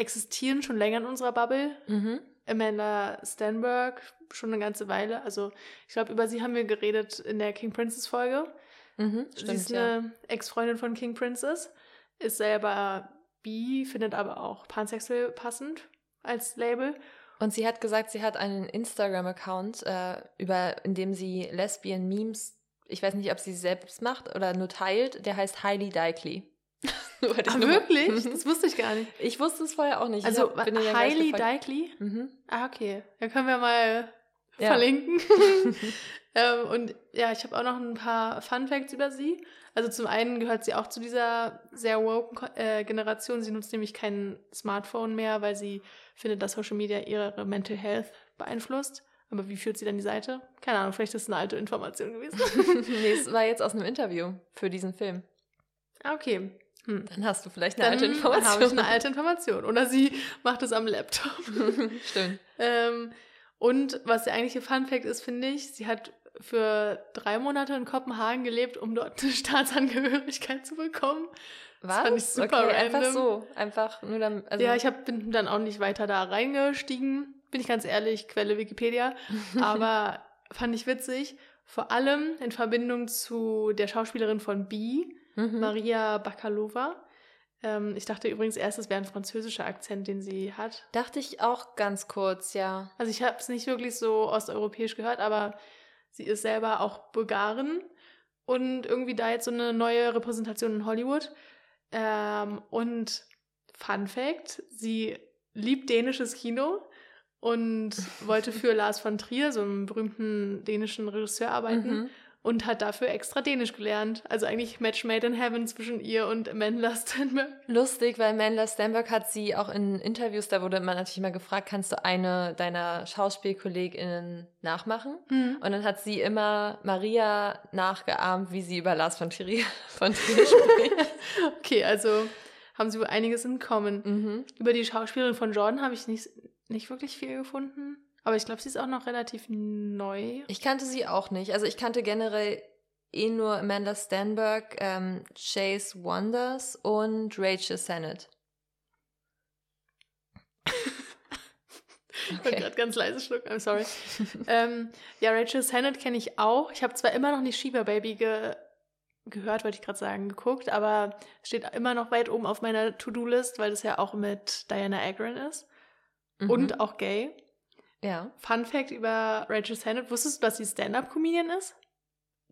existieren schon länger in unserer Bubble. Mhm. Amanda Stenberg schon eine ganze Weile. Also ich glaube, über sie haben wir geredet in der King Princess Folge. Mhm. sie Stimmt, ist ja. eine Ex-Freundin von King Princess, ist selber bi, findet aber auch pansexuell passend als Label. Und sie hat gesagt, sie hat einen Instagram-Account, äh, über, in dem sie Lesbian Memes, ich weiß nicht, ob sie selbst macht oder nur teilt, der heißt Highly Dykely. Ah, wirklich? Das wusste ich gar nicht. Ich wusste es vorher auch nicht. Also ich bin gefolgt. Dykely? Mhm. Ah, okay. Da können wir mal Ja. verlinken. ähm, und ja, ich habe auch noch ein paar Fun Facts über sie. Also zum einen gehört sie auch zu dieser sehr woke Ko- äh, Generation. Sie nutzt nämlich kein Smartphone mehr, weil sie findet, dass Social Media ihre Mental Health beeinflusst. Aber wie führt sie dann die Seite? Keine Ahnung, vielleicht ist es eine alte Information gewesen. nee, es war jetzt aus einem Interview für diesen Film. ah, okay. Hm. Dann hast du vielleicht eine Dann alte Information. habe ich eine alte Information. Oder sie macht es am Laptop. Stimmt. Ähm, und was der eigentliche Fun Fact ist, finde ich, sie hat für drei Monate in Kopenhagen gelebt, um dort eine Staatsangehörigkeit zu bekommen. Was? fand ich super okay, Einfach random. so. Einfach nur dann. Also, ja, ich hab, bin dann auch nicht weiter da reingestiegen, bin ich ganz ehrlich, Quelle Wikipedia. Aber fand ich witzig. Vor allem in Verbindung zu der Schauspielerin von Bee, Mhm. Maria Bakalova. Ähm, ich dachte übrigens erst, es wäre ein französischer Akzent, den sie hat. Dachte ich auch ganz kurz, ja. Also ich habe es nicht wirklich so osteuropäisch gehört, aber sie ist selber auch Bulgarin und irgendwie da jetzt so eine neue Repräsentation in Hollywood. Ähm, und Fun Fact, sie liebt dänisches Kino und wollte für Lars von Trier, so einen berühmten dänischen Regisseur, arbeiten Mhm. Und hat dafür extra Dänisch gelernt. Also eigentlich Match made in heaven zwischen ihr und Amanda Stenberg. Lustig, weil Amanda Stenberg hat sie auch in Interviews, da wurde man natürlich immer gefragt, kannst du eine deiner SchauspielkollegInnen nachmachen? Und dann hat sie immer Maria nachgeahmt, wie sie über Lars von Trier, von Trier spricht. Okay, also haben sie wohl einiges in common. mhm. Über die Schauspielerin von Jordan habe ich nicht, nicht wirklich viel gefunden. Aber ich glaube, sie ist auch noch relativ neu. Ich kannte sie auch nicht. Also ich kannte generell eh nur Amanda Stenberg, ähm, Chase Wonders und Rachel Sennett. Ich wollte gerade ganz leise schlucken, I'm sorry. ähm, ja, Rachel Sennett kenne ich auch. Ich habe zwar immer noch nicht Shiva Baby ge gehört, wollte ich gerade sagen, geguckt, aber steht immer noch weit oben auf meiner To-Do-List, weil das ja auch mit Diana Agron ist Mhm. und auch gay. Ja. Fun Fact über Rachel Sennett: Wusstest du, dass sie Stand-Up-Comedian ist?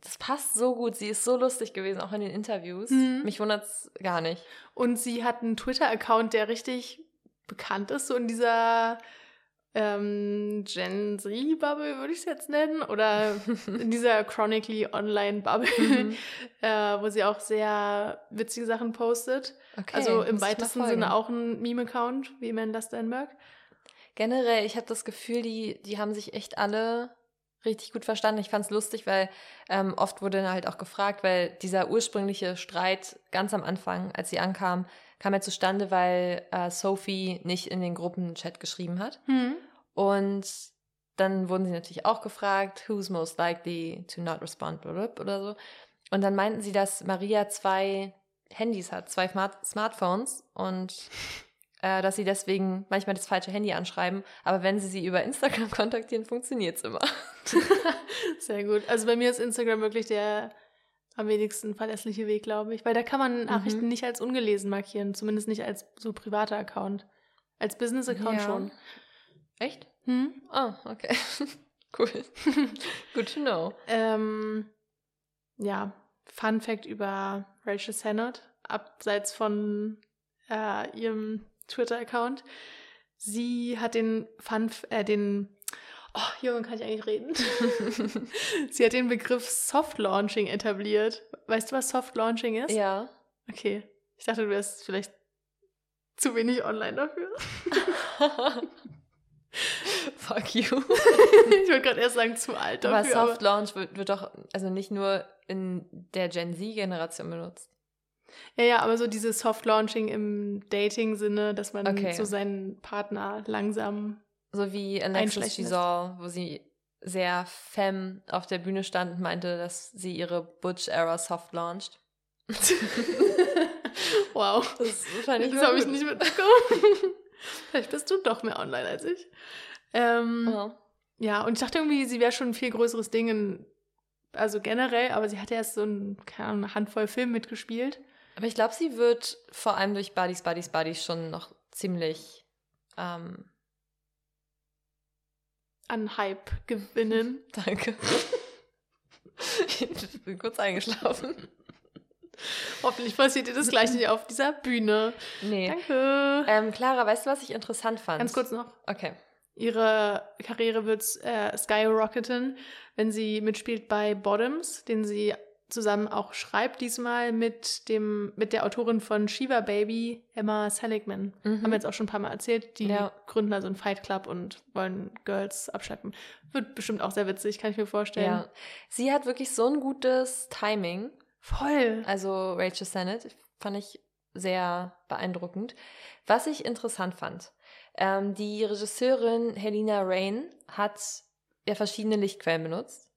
Das passt so gut. Sie ist so lustig gewesen, auch in den Interviews. Mhm. Mich wundert's gar nicht. Und sie hat einen Twitter-Account, der richtig bekannt ist, so in dieser ähm, Gen Z-Bubble, würde ich es jetzt nennen, oder in dieser Chronically Online-Bubble, Mhm. äh, wo sie auch sehr witzige Sachen postet. Okay, also im weitesten. Sinne auch ein Meme-Account, wie Amanda Stenberg. Generell, ich habe das Gefühl, die, die haben sich echt alle richtig gut verstanden. Ich fand es lustig, weil ähm, oft wurde dann halt auch gefragt, weil dieser ursprüngliche Streit ganz am Anfang, als sie ankam, kam ja zustande, weil äh, Sophie nicht in den Gruppenchat geschrieben hat. Hm. Und dann wurden sie natürlich auch gefragt, who's most likely to not respond oder so. Und dann meinten sie, dass Maria zwei Handys hat, zwei Smart Smartphones und äh, dass sie deswegen manchmal das falsche Handy anschreiben. Aber wenn sie sie über Instagram kontaktieren, funktioniert es immer. Sehr gut. Also bei mir ist Instagram wirklich der am wenigsten verlässliche Weg, glaube ich. Weil da kann man Nachrichten Mhm. nicht als ungelesen markieren, zumindest nicht als so privater Account. Als Business-Account Ja. schon. Echt? Hm? Oh, okay. cool. Good to know. Ähm, ja, Fun Fact über Rachel Sennett, abseits von äh, ihrem Twitter-Account. Sie hat den Fun, äh, den, oh, Junge, kann ich eigentlich reden? Sie hat den Begriff Soft Launching etabliert. Weißt du, was Soft Launching ist? Ja. Okay. Ich dachte, du wärst vielleicht zu wenig online dafür. Fuck you. ich wollte gerade erst sagen, zu alt Aber dafür. Soft Launch wird, wird doch also nicht nur in der Gen Z-Generation benutzt. Ja, ja, aber so dieses Soft Launching im Dating-Sinne, dass man Okay. so seinen Partner langsam. So wie Alexis. Giselle, wo sie sehr femme auf der Bühne stand und meinte, dass sie ihre Butch-Era soft launched. wow. Das Das habe ich nicht mitbekommen. Vielleicht bist du doch mehr online als ich. Ähm, Ja. Ja, und ich dachte irgendwie, sie wäre schon ein viel größeres Ding, in, also generell, aber sie hat ja erst so ein, keine Ahnung, eine Handvoll Film mitgespielt. Aber ich glaube, sie wird vor allem durch Buddies, Buddies, Buddies schon noch ziemlich ähm, An Hype gewinnen. Danke. ich bin kurz eingeschlafen. Hoffentlich passiert dir das gleich nicht auf dieser Bühne. Nee. Danke. Ähm, Clara, weißt du, was ich interessant fand? Ganz kurz noch. Okay. Ihre Karriere wird äh, skyrocketen, wenn sie mitspielt bei Bottoms, den sie zusammen auch schreibt, diesmal mit dem mit der Autorin von Shiva Baby, Emma Seligman. Mhm. Haben wir jetzt auch schon ein paar Mal erzählt. Die Ja. gründen also einen Fight Club und wollen Girls abschleppen. Wird bestimmt auch sehr witzig, kann ich mir vorstellen. Ja. Sie hat wirklich so ein gutes Timing. Voll. Also Rachel Sennett fand ich sehr beeindruckend. Was ich interessant fand, ähm, die Regisseurin Helena Rain hat ja verschiedene Lichtquellen benutzt.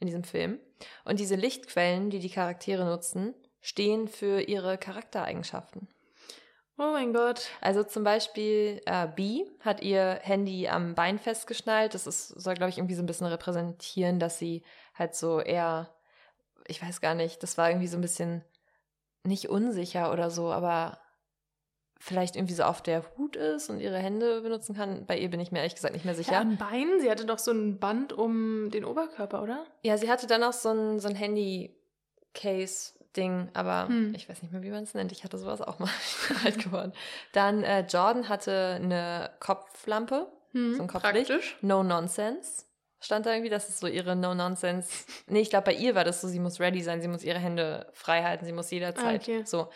In diesem Film. Und diese Lichtquellen, die die Charaktere nutzen, stehen für ihre Charaktereigenschaften. Oh mein Gott. Also zum Beispiel äh, B hat ihr Handy am Bein festgeschnallt. Das ist, soll, glaube ich, irgendwie so ein bisschen repräsentieren, dass sie halt so eher, ich weiß gar nicht, das war irgendwie so ein bisschen nicht unsicher oder so, aber vielleicht irgendwie so auf der Hut ist und ihre Hände benutzen kann. Bei ihr bin ich mir ehrlich gesagt nicht mehr sicher. Ja, am Bein? Sie hatte doch so ein Band um den Oberkörper, oder? Ja, sie hatte dann auch so ein, so ein Handy-Case-Ding, aber Hm. ich weiß nicht mehr, wie man es nennt. Ich hatte sowas auch mal alt geworden. Dann äh, Jordan hatte eine Kopflampe, Hm, so ein Kopflicht. praktisch. No Nonsense. Stand da irgendwie, das ist so ihre No Nonsense. Nee, ich glaube, bei ihr war das so, sie muss ready sein, sie muss ihre Hände frei halten, sie muss jederzeit. Ah, okay. So.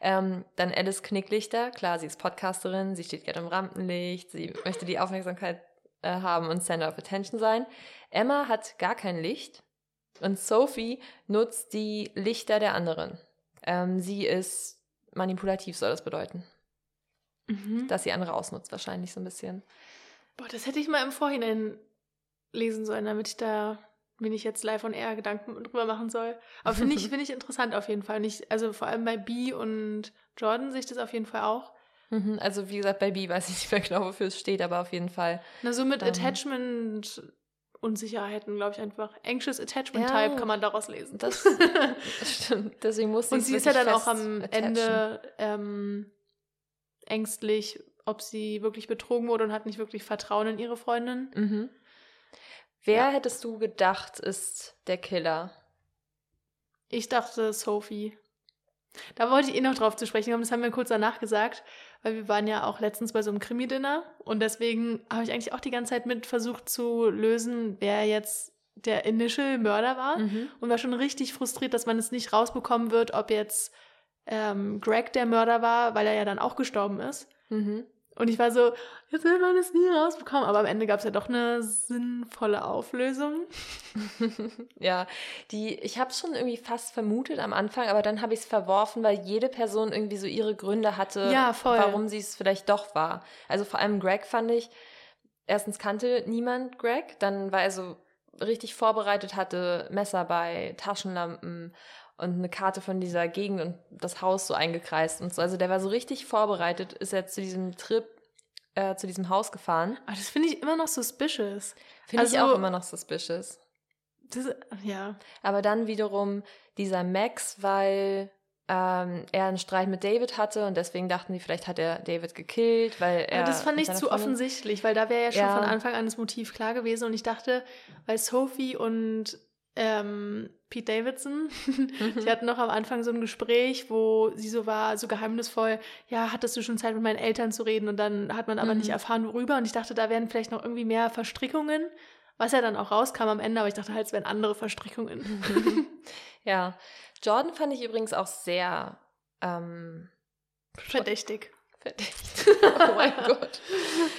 Ähm, dann Alice Knicklichter, klar, sie ist Podcasterin, sie steht gerne im Rampenlicht, sie möchte die Aufmerksamkeit äh, haben und Center of Attention sein. Emma hat gar kein Licht und Sophie nutzt die Lichter der anderen. Ähm, sie ist manipulativ, soll das bedeuten. Mhm. Dass sie andere ausnutzt, wahrscheinlich so ein bisschen. Boah, das hätte ich mal im Vorhinein lesen sollen, damit ich da mir nicht jetzt live on air Gedanken drüber machen soll. Aber finde ich, finde ich interessant auf jeden Fall. Nicht, also vor allem bei B und Jordan sehe ich das auf jeden Fall auch. Mhm, Also wie gesagt, bei B weiß ich nicht mehr genau, wofür es steht, aber auf jeden Fall. Na, so mit Ähm. Attachment Unsicherheiten, glaube ich einfach. Anxious Attachment Ja. Type kann man daraus lesen. Das stimmt. Deswegen muss und es sie ist ja dann auch am attachen. Ende ähm, ängstlich, ob sie wirklich betrogen wurde und hat nicht wirklich Vertrauen in ihre Freundin. Mhm. Wer Ja. hättest du gedacht, ist der Killer? Ich dachte Sophie. Da wollte ich eh noch drauf zu sprechen kommen, das haben wir kurz danach gesagt, weil wir waren ja auch letztens bei so einem Krimi-Dinner und deswegen habe ich eigentlich auch die ganze Zeit mit versucht zu lösen, wer jetzt der Initial Mörder war Mhm. und war schon richtig frustriert, dass man es nicht rausbekommen wird, ob jetzt ähm, Greg der Mörder war, weil er ja dann auch gestorben ist. Mhm. Und ich war so, jetzt will man es nie rausbekommen. Aber am Ende gab es ja doch eine sinnvolle Auflösung. ja, die, ich habe schon irgendwie fast vermutet am Anfang, aber dann habe ich es verworfen, weil jede Person irgendwie so ihre Gründe hatte, Ja, warum sie es vielleicht doch war. Also vor allem Greg fand ich, erstens kannte niemand Greg, dann war er so richtig vorbereitet, hatte Messer bei, Taschenlampen und eine Karte von dieser Gegend und das Haus so eingekreist und so. Also der war so richtig vorbereitet, ist er zu diesem Trip, äh, zu diesem Haus gefahren. Aber das finde ich immer noch suspicious. Finde ich Also- auch immer noch suspicious. Das, ja. Aber dann wiederum dieser Max, weil ähm, er einen Streit mit David hatte und deswegen dachten die, vielleicht hat er David gekillt, weil er. Aber das fand ich zu Freundin- offensichtlich, weil da wäre ja schon Ja. von Anfang an das Motiv klar gewesen. Und ich dachte, weil Sophie und ähm, Pete Davidson, Mhm. die hatten noch am Anfang so ein Gespräch, wo sie so war, so geheimnisvoll, ja, hattest du schon Zeit mit meinen Eltern zu reden und dann hat man aber Mhm. nicht erfahren, worüber. Und ich dachte, da wären vielleicht noch irgendwie mehr Verstrickungen, was ja dann auch rauskam am Ende, aber ich dachte halt, es wären andere Verstrickungen. Ja. Jordan fand ich übrigens auch sehr ähm, Verdächtig. verdächtig. oh mein Gott.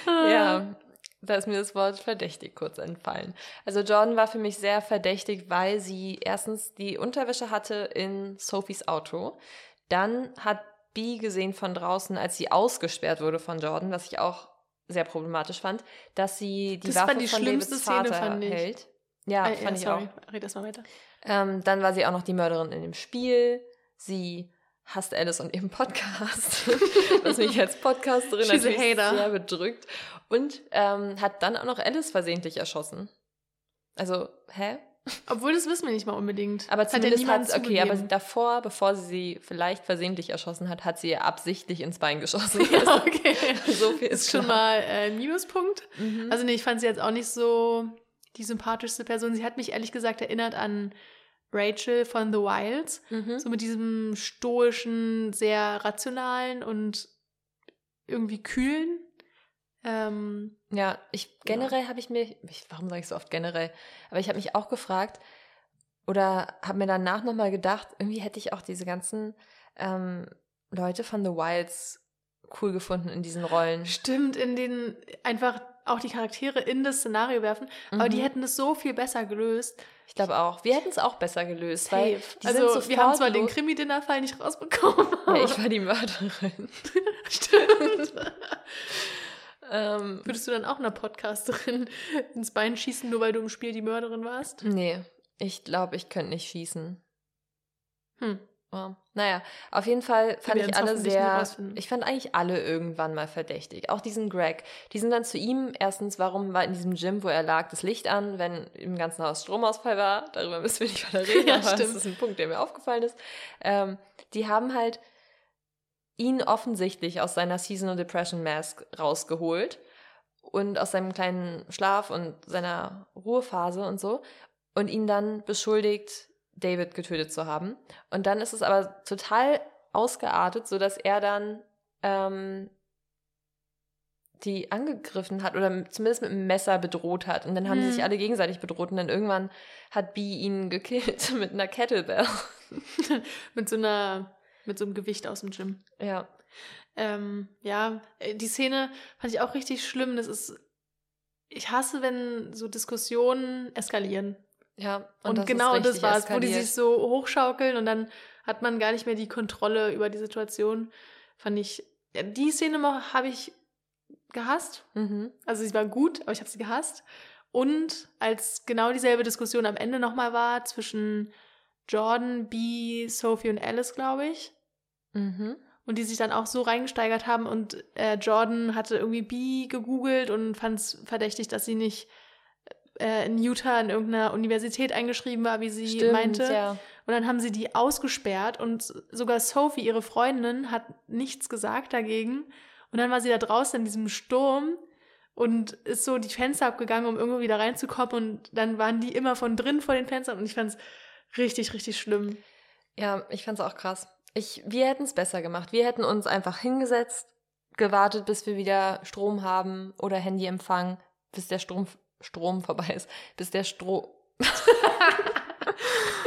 Ja, da ist mir das Wort verdächtig kurz entfallen. Also Jordan war für mich sehr verdächtig, weil sie erstens die Unterwäsche hatte in Sophies Auto. Dann hat B gesehen von draußen, als sie ausgesperrt wurde von Jordan, was ich auch sehr problematisch fand, dass sie die Das Waffe war die von schlimmste Davids Szene, Vater fand ich. hält. Ja, Äh, fand ich sorry, auch. red erst mal weiter. Ähm, dann war sie auch noch die Mörderin in dem Spiel. Sie hasst Alice und ihren Podcast, was mich als Podcasterin natürlich sehr bedrückt. Und ähm, hat dann auch noch Alice versehentlich erschossen. Also, hä? Obwohl, das wissen wir nicht mal unbedingt. Aber Hat zumindest hat okay, aber davor, bevor sie sie vielleicht versehentlich erschossen hat, hat sie ihr absichtlich ins Bein geschossen. Ja, okay. so viel ist ist schon mal äh, ein Minuspunkt. Mhm. Also nee, ich fand sie jetzt auch nicht so die sympathischste Person. Sie hat mich ehrlich gesagt erinnert an Rachel von The Wilds. mhm. So mit diesem stoischen, sehr rationalen und irgendwie kühlen. Ähm, Ja, ich generell habe ich mir, warum sage ich so oft generell, aber ich habe mich auch gefragt oder habe mir danach nochmal gedacht, irgendwie hätte ich auch diese ganzen ähm, Leute von The Wilds cool gefunden in diesen Rollen. stimmt, in denen einfach auch die Charaktere in das Szenario werfen. Aber die Mhm. hätten es so viel besser gelöst. Ich glaube auch. Wir hätten es auch besser gelöst, weil Safe. die Also sind wir haben zwar den Krimi-Dinner-Fall nicht rausbekommen. ja, ich war die Mörderin. Stimmt. ähm, Würdest du dann auch einer Podcasterin ins Bein schießen, nur weil du im Spiel die Mörderin warst? nee, Ich glaube, ich könnte nicht schießen. Hm. Ja. Naja, auf jeden Fall fand ich alle sehr. Ich fand eigentlich alle irgendwann mal verdächtig. Auch diesen Greg. Die sind dann zu ihm. Erstens, warum war in diesem Gym, wo er lag, das Licht an, wenn im ganzen Haus Stromausfall war? Darüber müssen wir nicht weiter reden, Ja, aber das stimmt. ist ein Punkt, der mir aufgefallen ist. Ähm, die haben halt ihn offensichtlich aus seiner Seasonal Depression Mask rausgeholt und aus seinem kleinen Schlaf und seiner Ruhephase und so und ihn dann beschuldigt, David getötet zu haben. Und dann ist es aber total ausgeartet, sodass er dann ähm, die angegriffen hat oder zumindest mit einem Messer bedroht hat. Und dann haben sie Hm. sich alle gegenseitig bedroht und dann irgendwann hat Bee ihn gekillt mit einer Kettlebell. Mit so einer, mit so einem Gewicht aus dem Gym. ja. Ähm, ja, äh, die Szene fand ich auch richtig schlimm. Das ist, ich hasse, wenn so Diskussionen eskalieren. Ja, Und, das ist genau das richtig war es, wo die sich so hochschaukeln und dann hat man gar nicht mehr die Kontrolle über die Situation. Fand ich, ja, die Szene habe ich gehasst. Mhm. Also sie war gut, aber ich habe sie gehasst. Und als genau dieselbe Diskussion am Ende nochmal war zwischen Jordan, B, Sophie und Alice, glaube ich. Mhm. Und die sich dann auch so reingesteigert haben und äh, Jordan hatte irgendwie B gegoogelt und fand es verdächtig, dass sie nicht äh, in Utah in irgendeiner Universität eingeschrieben war, wie sie Stimmt, meinte. ja. Und dann haben sie die ausgesperrt und sogar Sophie, ihre Freundin, hat nichts gesagt dagegen. Und dann war sie da draußen in diesem Sturm und ist so die Fenster abgegangen, um irgendwo wieder reinzukommen. Und dann waren die immer von drin vor den Fenstern und ich fand es richtig, richtig schlimm. Ja, ich fand's auch krass. Ich, wir hätten es besser gemacht. Wir hätten uns einfach hingesetzt, gewartet, bis wir wieder Strom haben oder Handyempfang, bis der Strom, Strom vorbei ist, bis der Strom.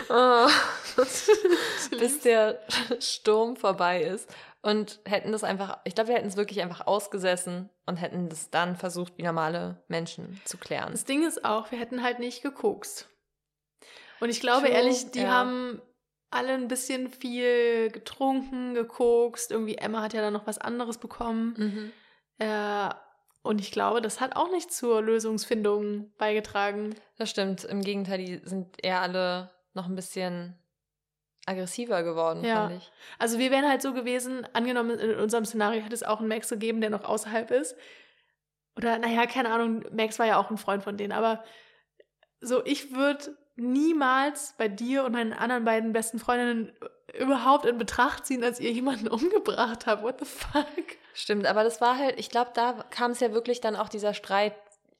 oh, bis der Sturm vorbei ist. Und hätten das einfach, ich glaube, wir hätten es wirklich einfach ausgesessen und hätten das dann versucht, wie normale Menschen zu klären. Das Ding ist auch, wir hätten halt nicht gekokst. Und ich glaube True, ehrlich, die ja. haben alle ein bisschen viel getrunken, gekokst. Irgendwie Emma hat ja dann noch was anderes bekommen. Mhm. Äh, und ich glaube, das hat auch nicht zur Lösungsfindung beigetragen. Das stimmt. Im Gegenteil, die sind eher alle noch ein bisschen aggressiver geworden, Ja. fand ich. Also wir wären halt so gewesen, angenommen, in unserem Szenario hätte es auch einen Max gegeben, der noch außerhalb ist. Oder, naja, keine Ahnung, Max war ja auch ein Freund von denen, aber so, ich würde niemals bei dir und meinen anderen beiden besten Freundinnen überhaupt in Betracht ziehen, als ihr jemanden umgebracht habt. What the fuck? Stimmt, aber das war halt, ich glaube, da kam es ja wirklich dann auch dieser Streit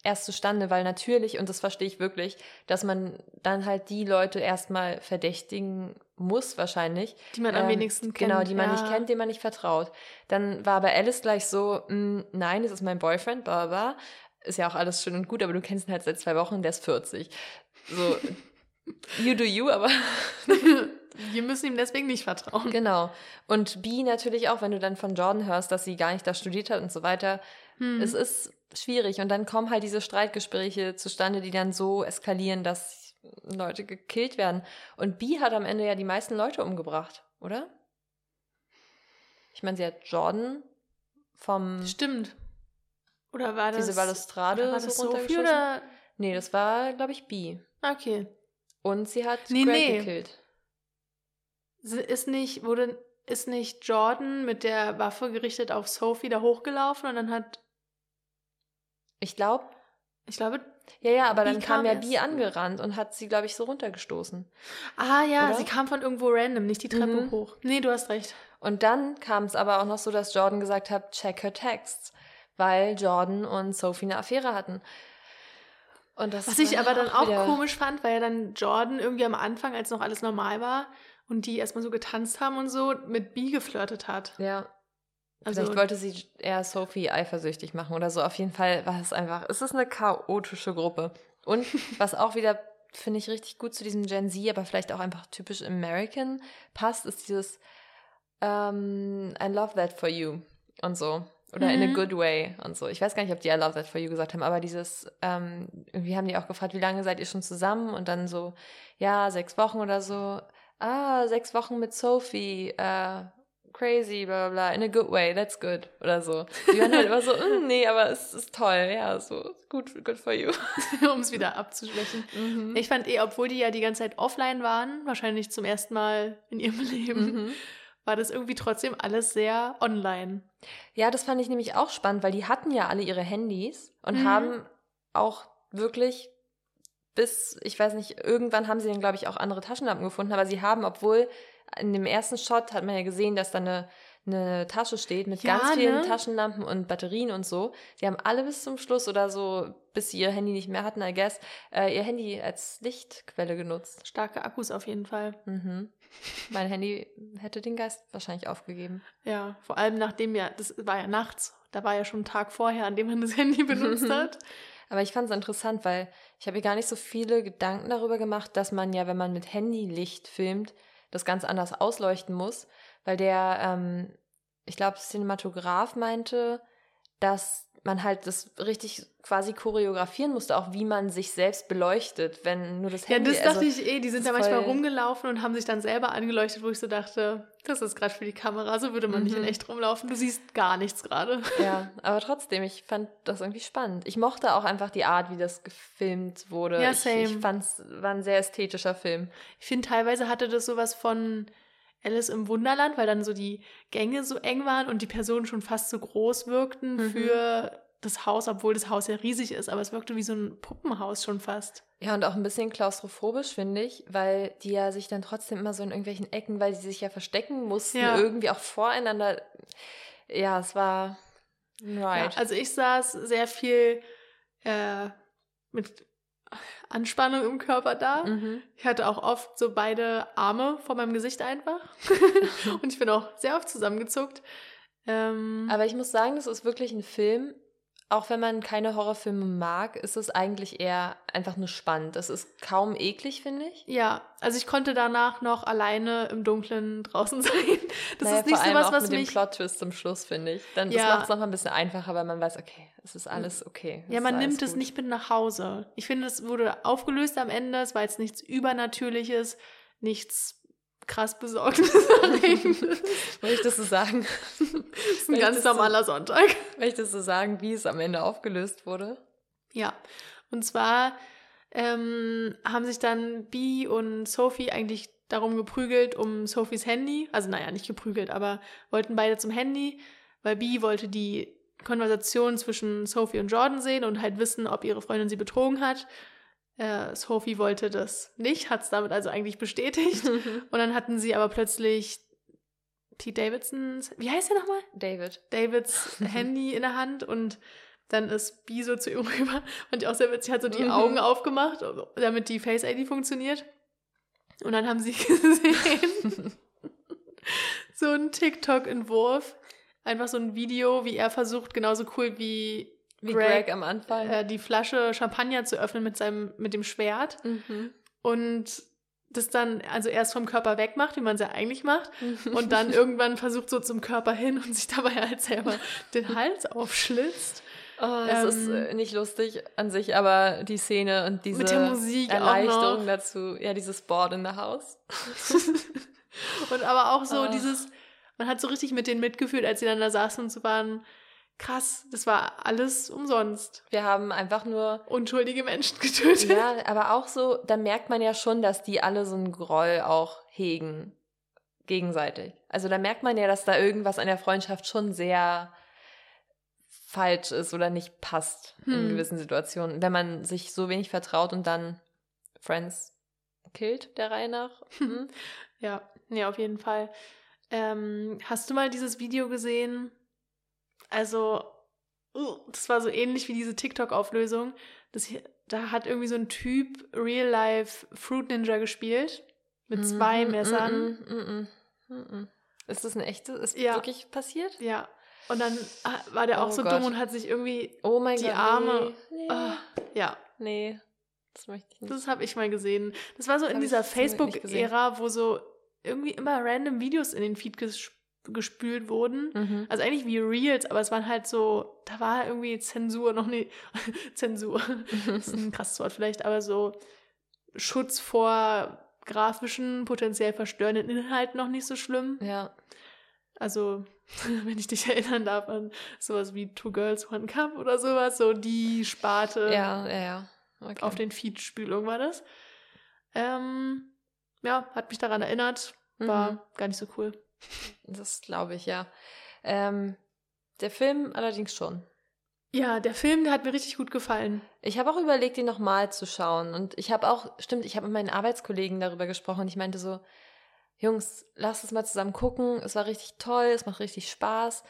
erst zustande, weil natürlich, und das verstehe ich wirklich, dass man dann halt die Leute erstmal verdächtigen muss, wahrscheinlich. Die man am Ähm, wenigsten kennt. Genau, die man nicht ja. kennt, denen man nicht vertraut. Dann war bei Alice gleich so, "Mm, nein, das ist mein Boyfriend, bla bla. Ist ja auch alles schön und gut, aber du kennst ihn halt seit zwei Wochen, der ist 40. So, you do you, aber Wir müssen ihm deswegen nicht vertrauen. genau. Und B natürlich auch, wenn du dann von Jordan hörst, dass sie gar nicht da studiert hat und so weiter. Hm. Es ist schwierig und dann kommen halt diese Streitgespräche zustande, die dann so eskalieren, dass Leute gekillt werden. Und B hat am Ende ja die meisten Leute umgebracht, oder? Ich meine, sie hat Jordan vom Stimmt. Oder war das, diese Balustrade oder war das so Sophie runtergeschossen. oder? Nee, das war, glaube ich, B. Okay. Und sie hat Nee, Greg nee. gekillt. Ist nicht, wurde, ist nicht Jordan mit der Waffe gerichtet auf Sophie da hochgelaufen und dann hat, Ich glaube, ich glaube, ja, ja, aber dann kam kam ja erst. B angerannt und hat sie, glaube ich, so runtergestoßen. ah ja, Oder? sie kam von irgendwo random, nicht die Treppe Mhm. hoch. Nee, du hast recht. Und dann kam es aber auch noch so, dass Jordan gesagt hat, check her texts, weil Jordan und Sophie eine Affäre hatten. Und das Was ich aber dann auch wieder- komisch fand, weil ja dann Jordan irgendwie am Anfang, als noch alles normal war und die erstmal so getanzt haben und so, mit B geflirtet hat. Ja, Also, vielleicht wollte sie eher Sophie eifersüchtig machen oder so. Auf jeden Fall war es einfach, es ist eine chaotische Gruppe. Und was auch wieder, finde ich, richtig gut zu diesem Gen Z, aber vielleicht auch einfach typisch American passt, ist dieses ähm, I love that for you und so. Oder in a Mhm. good way und so. Ich weiß gar nicht, ob die I love that for you gesagt haben, aber dieses, ähm, irgendwie haben die auch gefragt, wie lange seid ihr schon zusammen? Und dann so, ja, sechs Wochen oder so. Ah, sechs Wochen mit Sophie. Äh, crazy, bla bla bla, in a good way, that's good. Oder so. Die waren halt immer so, mm, nee, aber es ist toll, ja, so, good, good for you. um es wieder abzuschwächen. Mhm. Ich fand eh, obwohl die ja die ganze Zeit offline waren, wahrscheinlich zum ersten Mal in ihrem Leben, Mhm. War das irgendwie trotzdem alles sehr online. Ja, das fand ich nämlich auch spannend, weil die hatten ja alle ihre Handys und Mhm. haben auch wirklich bis, ich weiß nicht, irgendwann haben sie dann, glaube ich, auch andere Taschenlampen gefunden, aber sie haben, obwohl in dem ersten Shot hat man ja gesehen, dass da eine, eine Tasche steht mit Ja, ganz vielen ne? Taschenlampen und Batterien und so. Sie haben alle bis zum Schluss oder so, bis sie ihr Handy nicht mehr hatten, I guess, äh, ihr Handy als Lichtquelle genutzt. Starke Akkus auf jeden Fall. Mhm. Mein Handy hätte den Geist wahrscheinlich aufgegeben. Ja, vor allem nachdem ja, das war ja nachts, da war ja schon ein Tag vorher, an dem man das Handy benutzt hat. Aber ich fand es interessant, weil ich habe mir gar nicht so viele Gedanken darüber gemacht, dass man ja, wenn man mit Handylicht filmt, das ganz anders ausleuchten muss. Weil der, ähm, ich glaube, Cinematograph meinte, dass man halt das richtig quasi choreografieren musste, auch wie man sich selbst beleuchtet, wenn nur das Ja, Handy das dachte also, ich eh. Die sind da manchmal rumgelaufen und haben sich dann selber angeleuchtet, wo ich so dachte, das ist gerade für die Kamera, so würde man nicht in Mhm. echt rumlaufen. Du siehst gar nichts gerade. Ja, aber trotzdem, ich fand das irgendwie spannend. Ich mochte auch einfach die Art, wie das gefilmt wurde. Ja, ich, same. ich fand es war ein sehr ästhetischer Film. Ich finde, teilweise hatte das sowas von Alice im Wunderland, weil dann so die Gänge so eng waren und die Personen schon fast so groß wirkten Mhm. für das Haus, obwohl das Haus ja riesig ist, aber es wirkte wie so ein Puppenhaus schon fast. Ja, und auch ein bisschen klaustrophobisch, finde ich, weil die ja sich dann trotzdem immer so in irgendwelchen Ecken, weil sie sich ja verstecken mussten, Ja. irgendwie auch voreinander. Ja, es war ein Ja, also ich saß sehr viel äh, mit Anspannung im Körper da. mhm. Ich hatte auch oft so beide Arme vor meinem Gesicht einfach. und ich bin auch sehr oft zusammengezuckt. Ähm, Aber ich muss sagen, das ist wirklich ein Film. Auch wenn man keine Horrorfilme mag, ist es eigentlich eher einfach nur spannend. Es ist kaum eklig, finde ich. ja, also ich konnte danach noch alleine im Dunkeln draußen sein. Das Naja, ist nicht so was, auch was mit dem mich. Plot-Twist zum Schluss, finde ich. Dann, Ja. Das macht es nochmal ein bisschen einfacher, weil man weiß, okay, es ist alles okay. Ja, ist man nimmt es nicht mit nach Hause. Ich finde, es wurde aufgelöst am Ende. Es war jetzt nichts Übernatürliches, nichts krass Besorgniserregendes. Möchtest du sagen? Es ist ein ganz normaler Sonntag. Möchtest du sagen, wie es am Ende aufgelöst wurde? Ja, und zwar ähm, haben sich dann Bee und Sophie eigentlich darum geprügelt, um Sophies Handy. Also, naja, nicht geprügelt, aber wollten beide zum Handy, weil Bee wollte die Konversation zwischen Sophie und Jordan sehen und halt wissen, ob ihre Freundin sie betrogen hat. Äh, Sophie wollte das nicht, hat es damit also eigentlich bestätigt. Und dann hatten sie aber plötzlich Pete Davidsons, wie heißt er nochmal? David. Davids Handy in der Hand und dann ist Bee so zu ihm rüber und die auch sehr witzig hat so die Mhm. Augen aufgemacht, damit die Face ID funktioniert. Und dann haben sie gesehen, so ein TikTok-Entwurf, einfach so ein Video, wie er versucht, genauso cool wie, Wie Greg, Greg, am Anfang. äh, die Flasche Champagner zu öffnen mit seinem, mit dem Schwert mhm. und das dann also erst vom Körper wegmacht, wie man es ja eigentlich macht, und dann irgendwann versucht so zum Körper hin und sich dabei halt selber den Hals aufschlitzt. Oh, ist Ähm, äh, nicht lustig an sich, aber die Szene und diese Mit der Musik Erleichterung dazu, ja, dieses Board in the House. Und aber auch so Ah. dieses, man hat so richtig mit denen mitgefühlt, als sie dann da saßen und so waren, krass, das war alles umsonst. Wir haben einfach nur, Unschuldige Menschen getötet. ja, aber auch so, da merkt man ja schon, dass die alle so einen Groll auch hegen, gegenseitig. Also da merkt man ja, dass da irgendwas an der Freundschaft schon sehr falsch ist oder nicht passt in Hm. gewissen Situationen. Wenn man sich so wenig vertraut und dann Friends killt, der Reihe nach. Hm? Ja, ja, auf jeden Fall. Ähm, hast du mal dieses Video gesehen? Also, uh, das war so ähnlich wie diese TikTok-Auflösung. Da hat irgendwie so ein Typ Real Life Fruit Ninja gespielt. Mit zwei Mhm, Messern. mm, mm, mm. Ist das eine echte? Ist Ja. wirklich passiert? Ja. Und dann ah, war der auch Oh so Gott. dumm und hat sich irgendwie. Oh mein Die Gott. Arme. Nee. Ah, ja, nee. Das möchte ich nicht. das habe ich mal gesehen. Das war so Das in dieser Facebook-Ära, wo so irgendwie immer random Videos in den Feed ges gespült wurden. Mhm. Also eigentlich wie Reels, aber es waren halt so, da war irgendwie Zensur noch nie, Zensur, das ist ein krasses Wort vielleicht, aber so Schutz vor grafischen, potenziell verstörenden Inhalten noch nicht so schlimm. Ja. Also, wenn ich dich erinnern darf an sowas wie Two Girls, One Cup oder sowas, so die Sparte. Ja, ja, ja. Okay. Auf den Feed-Spülung war das. Ähm, ja, hat mich daran erinnert. War mhm. gar nicht so cool. Das glaube ich, ja. Ähm, der Film allerdings schon. Ja, der Film, der hat mir richtig gut gefallen. Ich habe auch überlegt, ihn nochmal zu schauen. Und ich habe auch, stimmt, ich habe mit meinen Arbeitskollegen darüber gesprochen. Ich meinte so, Jungs, lasst es mal zusammen gucken. Es war richtig toll, es macht richtig Spaß.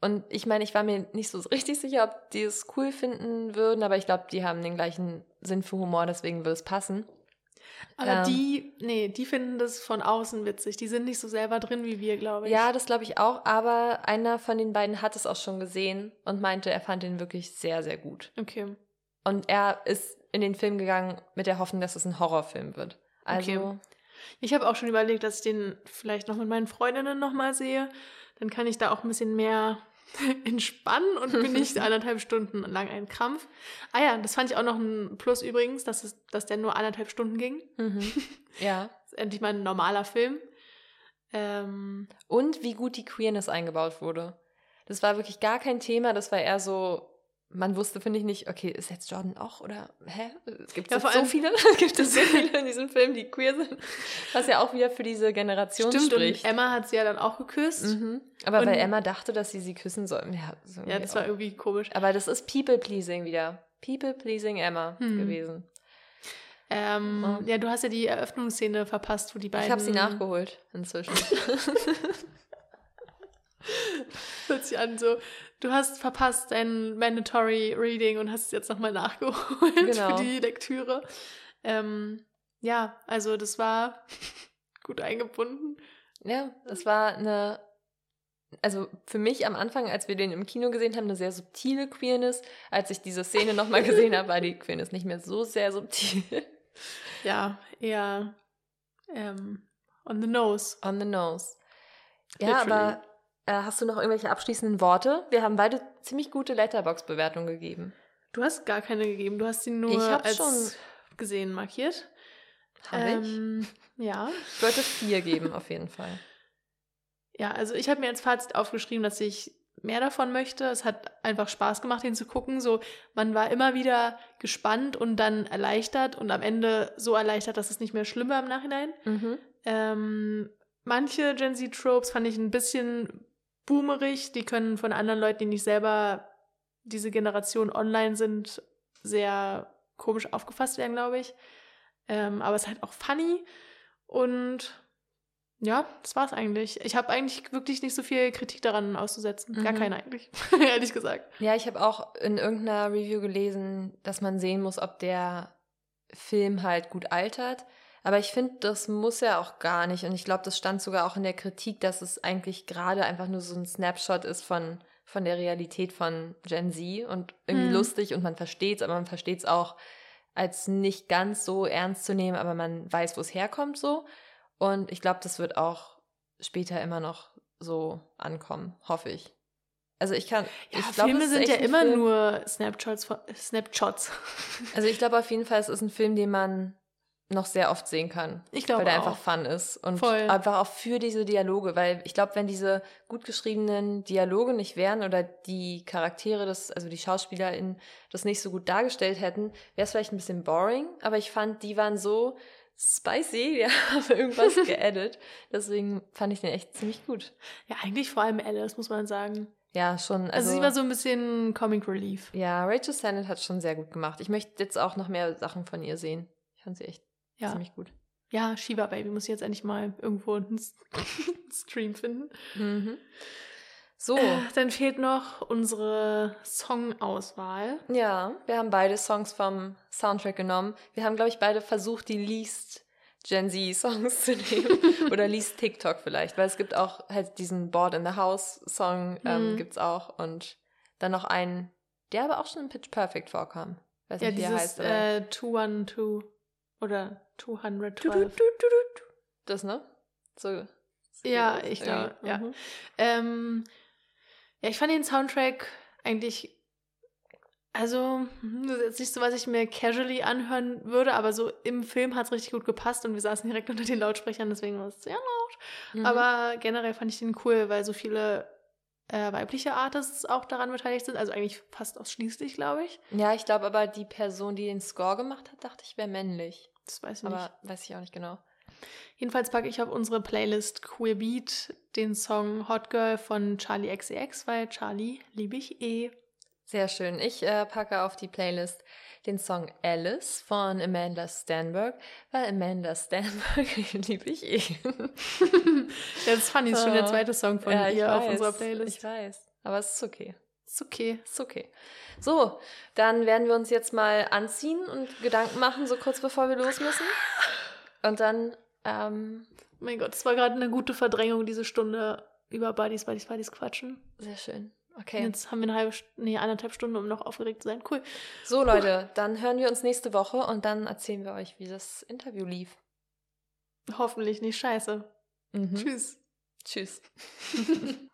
Und ich meine, ich war mir nicht so richtig sicher, ob die es cool finden würden, aber ich glaube, die haben den gleichen Sinn für Humor, deswegen würde es passen. Aber ähm, die, nee, die finden das von außen witzig. Die sind nicht so selber drin wie wir, glaube ich. Ja, das glaube ich auch. Aber einer von den beiden hat es auch schon gesehen und meinte, er fand ihn wirklich sehr, sehr gut. Okay. Und er ist in den Film gegangen mit der Hoffnung, dass es ein Horrorfilm wird. Also. Okay. Ich habe auch schon überlegt, dass ich den vielleicht noch mit meinen Freundinnen nochmal sehe. Dann kann ich da auch ein bisschen mehr entspannen und bin nicht anderthalb Stunden lang ein Krampf. Ah ja, das fand ich auch noch ein Plus übrigens, dass, es, dass der nur anderthalb Stunden ging. Mhm. Ja. das ist endlich mal ein normaler Film. Ähm, und wie gut die Queerness eingebaut wurde. Das war wirklich gar kein Thema, das war eher so man wusste, finde ich nicht, okay, ist jetzt Jordan auch oder hä? Gibt es ja, so viele? Gibt es so viele in diesem Film, die queer sind? Was ja auch wieder für diese Generation Stimmt, spricht. und Emma hat sie ja dann auch geküsst. Mhm. Aber und weil Emma dachte, dass sie sie küssen soll. Ja, so ja das war irgendwie komisch. Aber das ist People-Pleasing wieder. People-Pleasing Emma hm. gewesen. Ähm, oh. Ja, du hast ja die Eröffnungsszene verpasst, wo die beiden... Ich habe sie nachgeholt inzwischen. Hört sich an so, du hast verpasst dein Mandatory Reading und hast es jetzt nochmal nachgeholt genau. für die Lektüre. Ähm, ja, also das war gut eingebunden. Ja, das war eine, also für mich am Anfang, als wir den im Kino gesehen haben, eine sehr subtile Queerness. Als ich diese Szene nochmal gesehen habe, war die Queerness nicht mehr so sehr subtil. Ja, eher ähm, on the nose. On the nose. Ja, Literally. aber äh, hast du noch irgendwelche abschließenden Worte? Wir haben beide ziemlich gute Letterbox-Bewertungen gegeben. Du hast gar keine gegeben. Du hast sie nur als schon gesehen markiert. Habe ähm, ich? Ja. Ich wollte vier geben, auf jeden Fall. Ja, also ich habe mir als Fazit aufgeschrieben, dass ich mehr davon möchte. Es hat einfach Spaß gemacht, ihn zu gucken. So, man war immer wieder gespannt und dann erleichtert und am Ende so erleichtert, dass es nicht mehr schlimm war im Nachhinein. Mhm. Ähm, manche Gen Z-Tropes fand ich ein bisschen boomerig. Die können von anderen Leuten, die nicht selber diese Generation online sind, sehr komisch aufgefasst werden, glaube ich. Ähm, aber es ist halt auch funny. Und ja, das war's eigentlich. Ich habe eigentlich wirklich nicht so viel Kritik daran auszusetzen. Mhm. Gar keine eigentlich, ehrlich gesagt. Ja, ich habe auch in irgendeiner Review gelesen, dass man sehen muss, ob der Film halt gut altert. Aber ich finde, das muss er auch gar nicht. Und ich glaube, das stand sogar auch in der Kritik, dass es eigentlich gerade einfach nur so ein Snapshot ist von, von der Realität von Gen Z und irgendwie hm. lustig und man versteht es, aber man versteht es auch als nicht ganz so ernst zu nehmen, aber man weiß, wo es herkommt so. Und ich glaube, das wird auch später immer noch so ankommen, hoffe ich. Also ich kann. Ja, ich glaub, Filme sind ja immer Film. nur Snapshots. Snapshots. Also ich glaube auf jeden Fall, es ist ein Film, den man noch sehr oft sehen kann. Ich glaube Weil der einfach fun ist. Und Voll. einfach auch für diese Dialoge. Weil ich glaube, wenn diese gut geschriebenen Dialoge nicht wären oder die Charaktere, das, also die SchauspielerInnen, das nicht so gut dargestellt hätten, wäre es vielleicht ein bisschen boring. Aber ich fand, die waren so spicy, die haben irgendwas geaddet. Deswegen fand ich den echt ziemlich gut. Ja, eigentlich vor allem Alice, muss man sagen. Ja, schon. Also, also sie war so ein bisschen Comic Relief. Ja, Rachel Sennett hat schon sehr gut gemacht. Ich möchte jetzt auch noch mehr Sachen von ihr sehen. Ich fand sie echt ja. Ziemlich gut. Ja, Shiva Baby muss ich jetzt endlich mal irgendwo einen Stream finden. Mhm. So. Äh, dann fehlt noch unsere Songauswahl. Ja, wir haben beide Songs vom Soundtrack genommen. Wir haben, glaube ich, beide versucht, die least Gen Z-Songs zu nehmen. Oder least TikTok vielleicht, weil es gibt auch halt diesen Board in the House-Song, ähm, mhm. gibt es auch. Und dann noch einen, der aber auch schon in Pitch Perfect vorkam. Weiß ja, nicht, wie dieses, heißt. Äh, 212. Oder 212. Das, ne? So. Ja, ich glaube, ja. Mhm. Ähm, ja, ich fand den Soundtrack eigentlich Also, hm, das ist jetzt nicht so, was ich mir casually anhören würde, aber so im Film hat es richtig gut gepasst und wir saßen direkt unter den Lautsprechern, deswegen war es sehr laut. Mhm. Aber generell fand ich den cool, weil so viele äh, weibliche Artists auch daran beteiligt sind. Also eigentlich fast ausschließlich, glaube ich. Ja, ich glaube aber, die Person, die den Score gemacht hat, dachte ich, wäre männlich. Das weiß ich Aber nicht. weiß ich auch nicht genau. Jedenfalls packe ich auf unsere Playlist Queer Beat den Song Hot Girl von Charlie XCX, weil Charlie liebe ich eh. Sehr schön. Ich äh, packe auf die Playlist den Song Alice von Amanda Stanberg, weil Amanda Stanberg liebe ich eh. Jetzt fand ich schon der Ah. zweite Song von ja, ihr auf weiß, unserer Playlist. Ich weiß. Aber es ist okay. Ist okay. Ist okay. So, dann werden wir uns jetzt mal anziehen und Gedanken machen, so kurz bevor wir los müssen. Und dann, ähm, Mein Gott, es war gerade eine gute Verdrängung, diese Stunde über Buddies, Buddies, Buddies quatschen. sehr schön. Okay. Jetzt haben wir eine halbe, nee, eineinhalb Stunden, um noch aufgeregt zu sein. Cool. So, Leute, dann hören wir uns nächste Woche und dann erzählen wir euch, wie das Interview lief. Hoffentlich nicht scheiße. Mhm. Tschüss. Tschüss.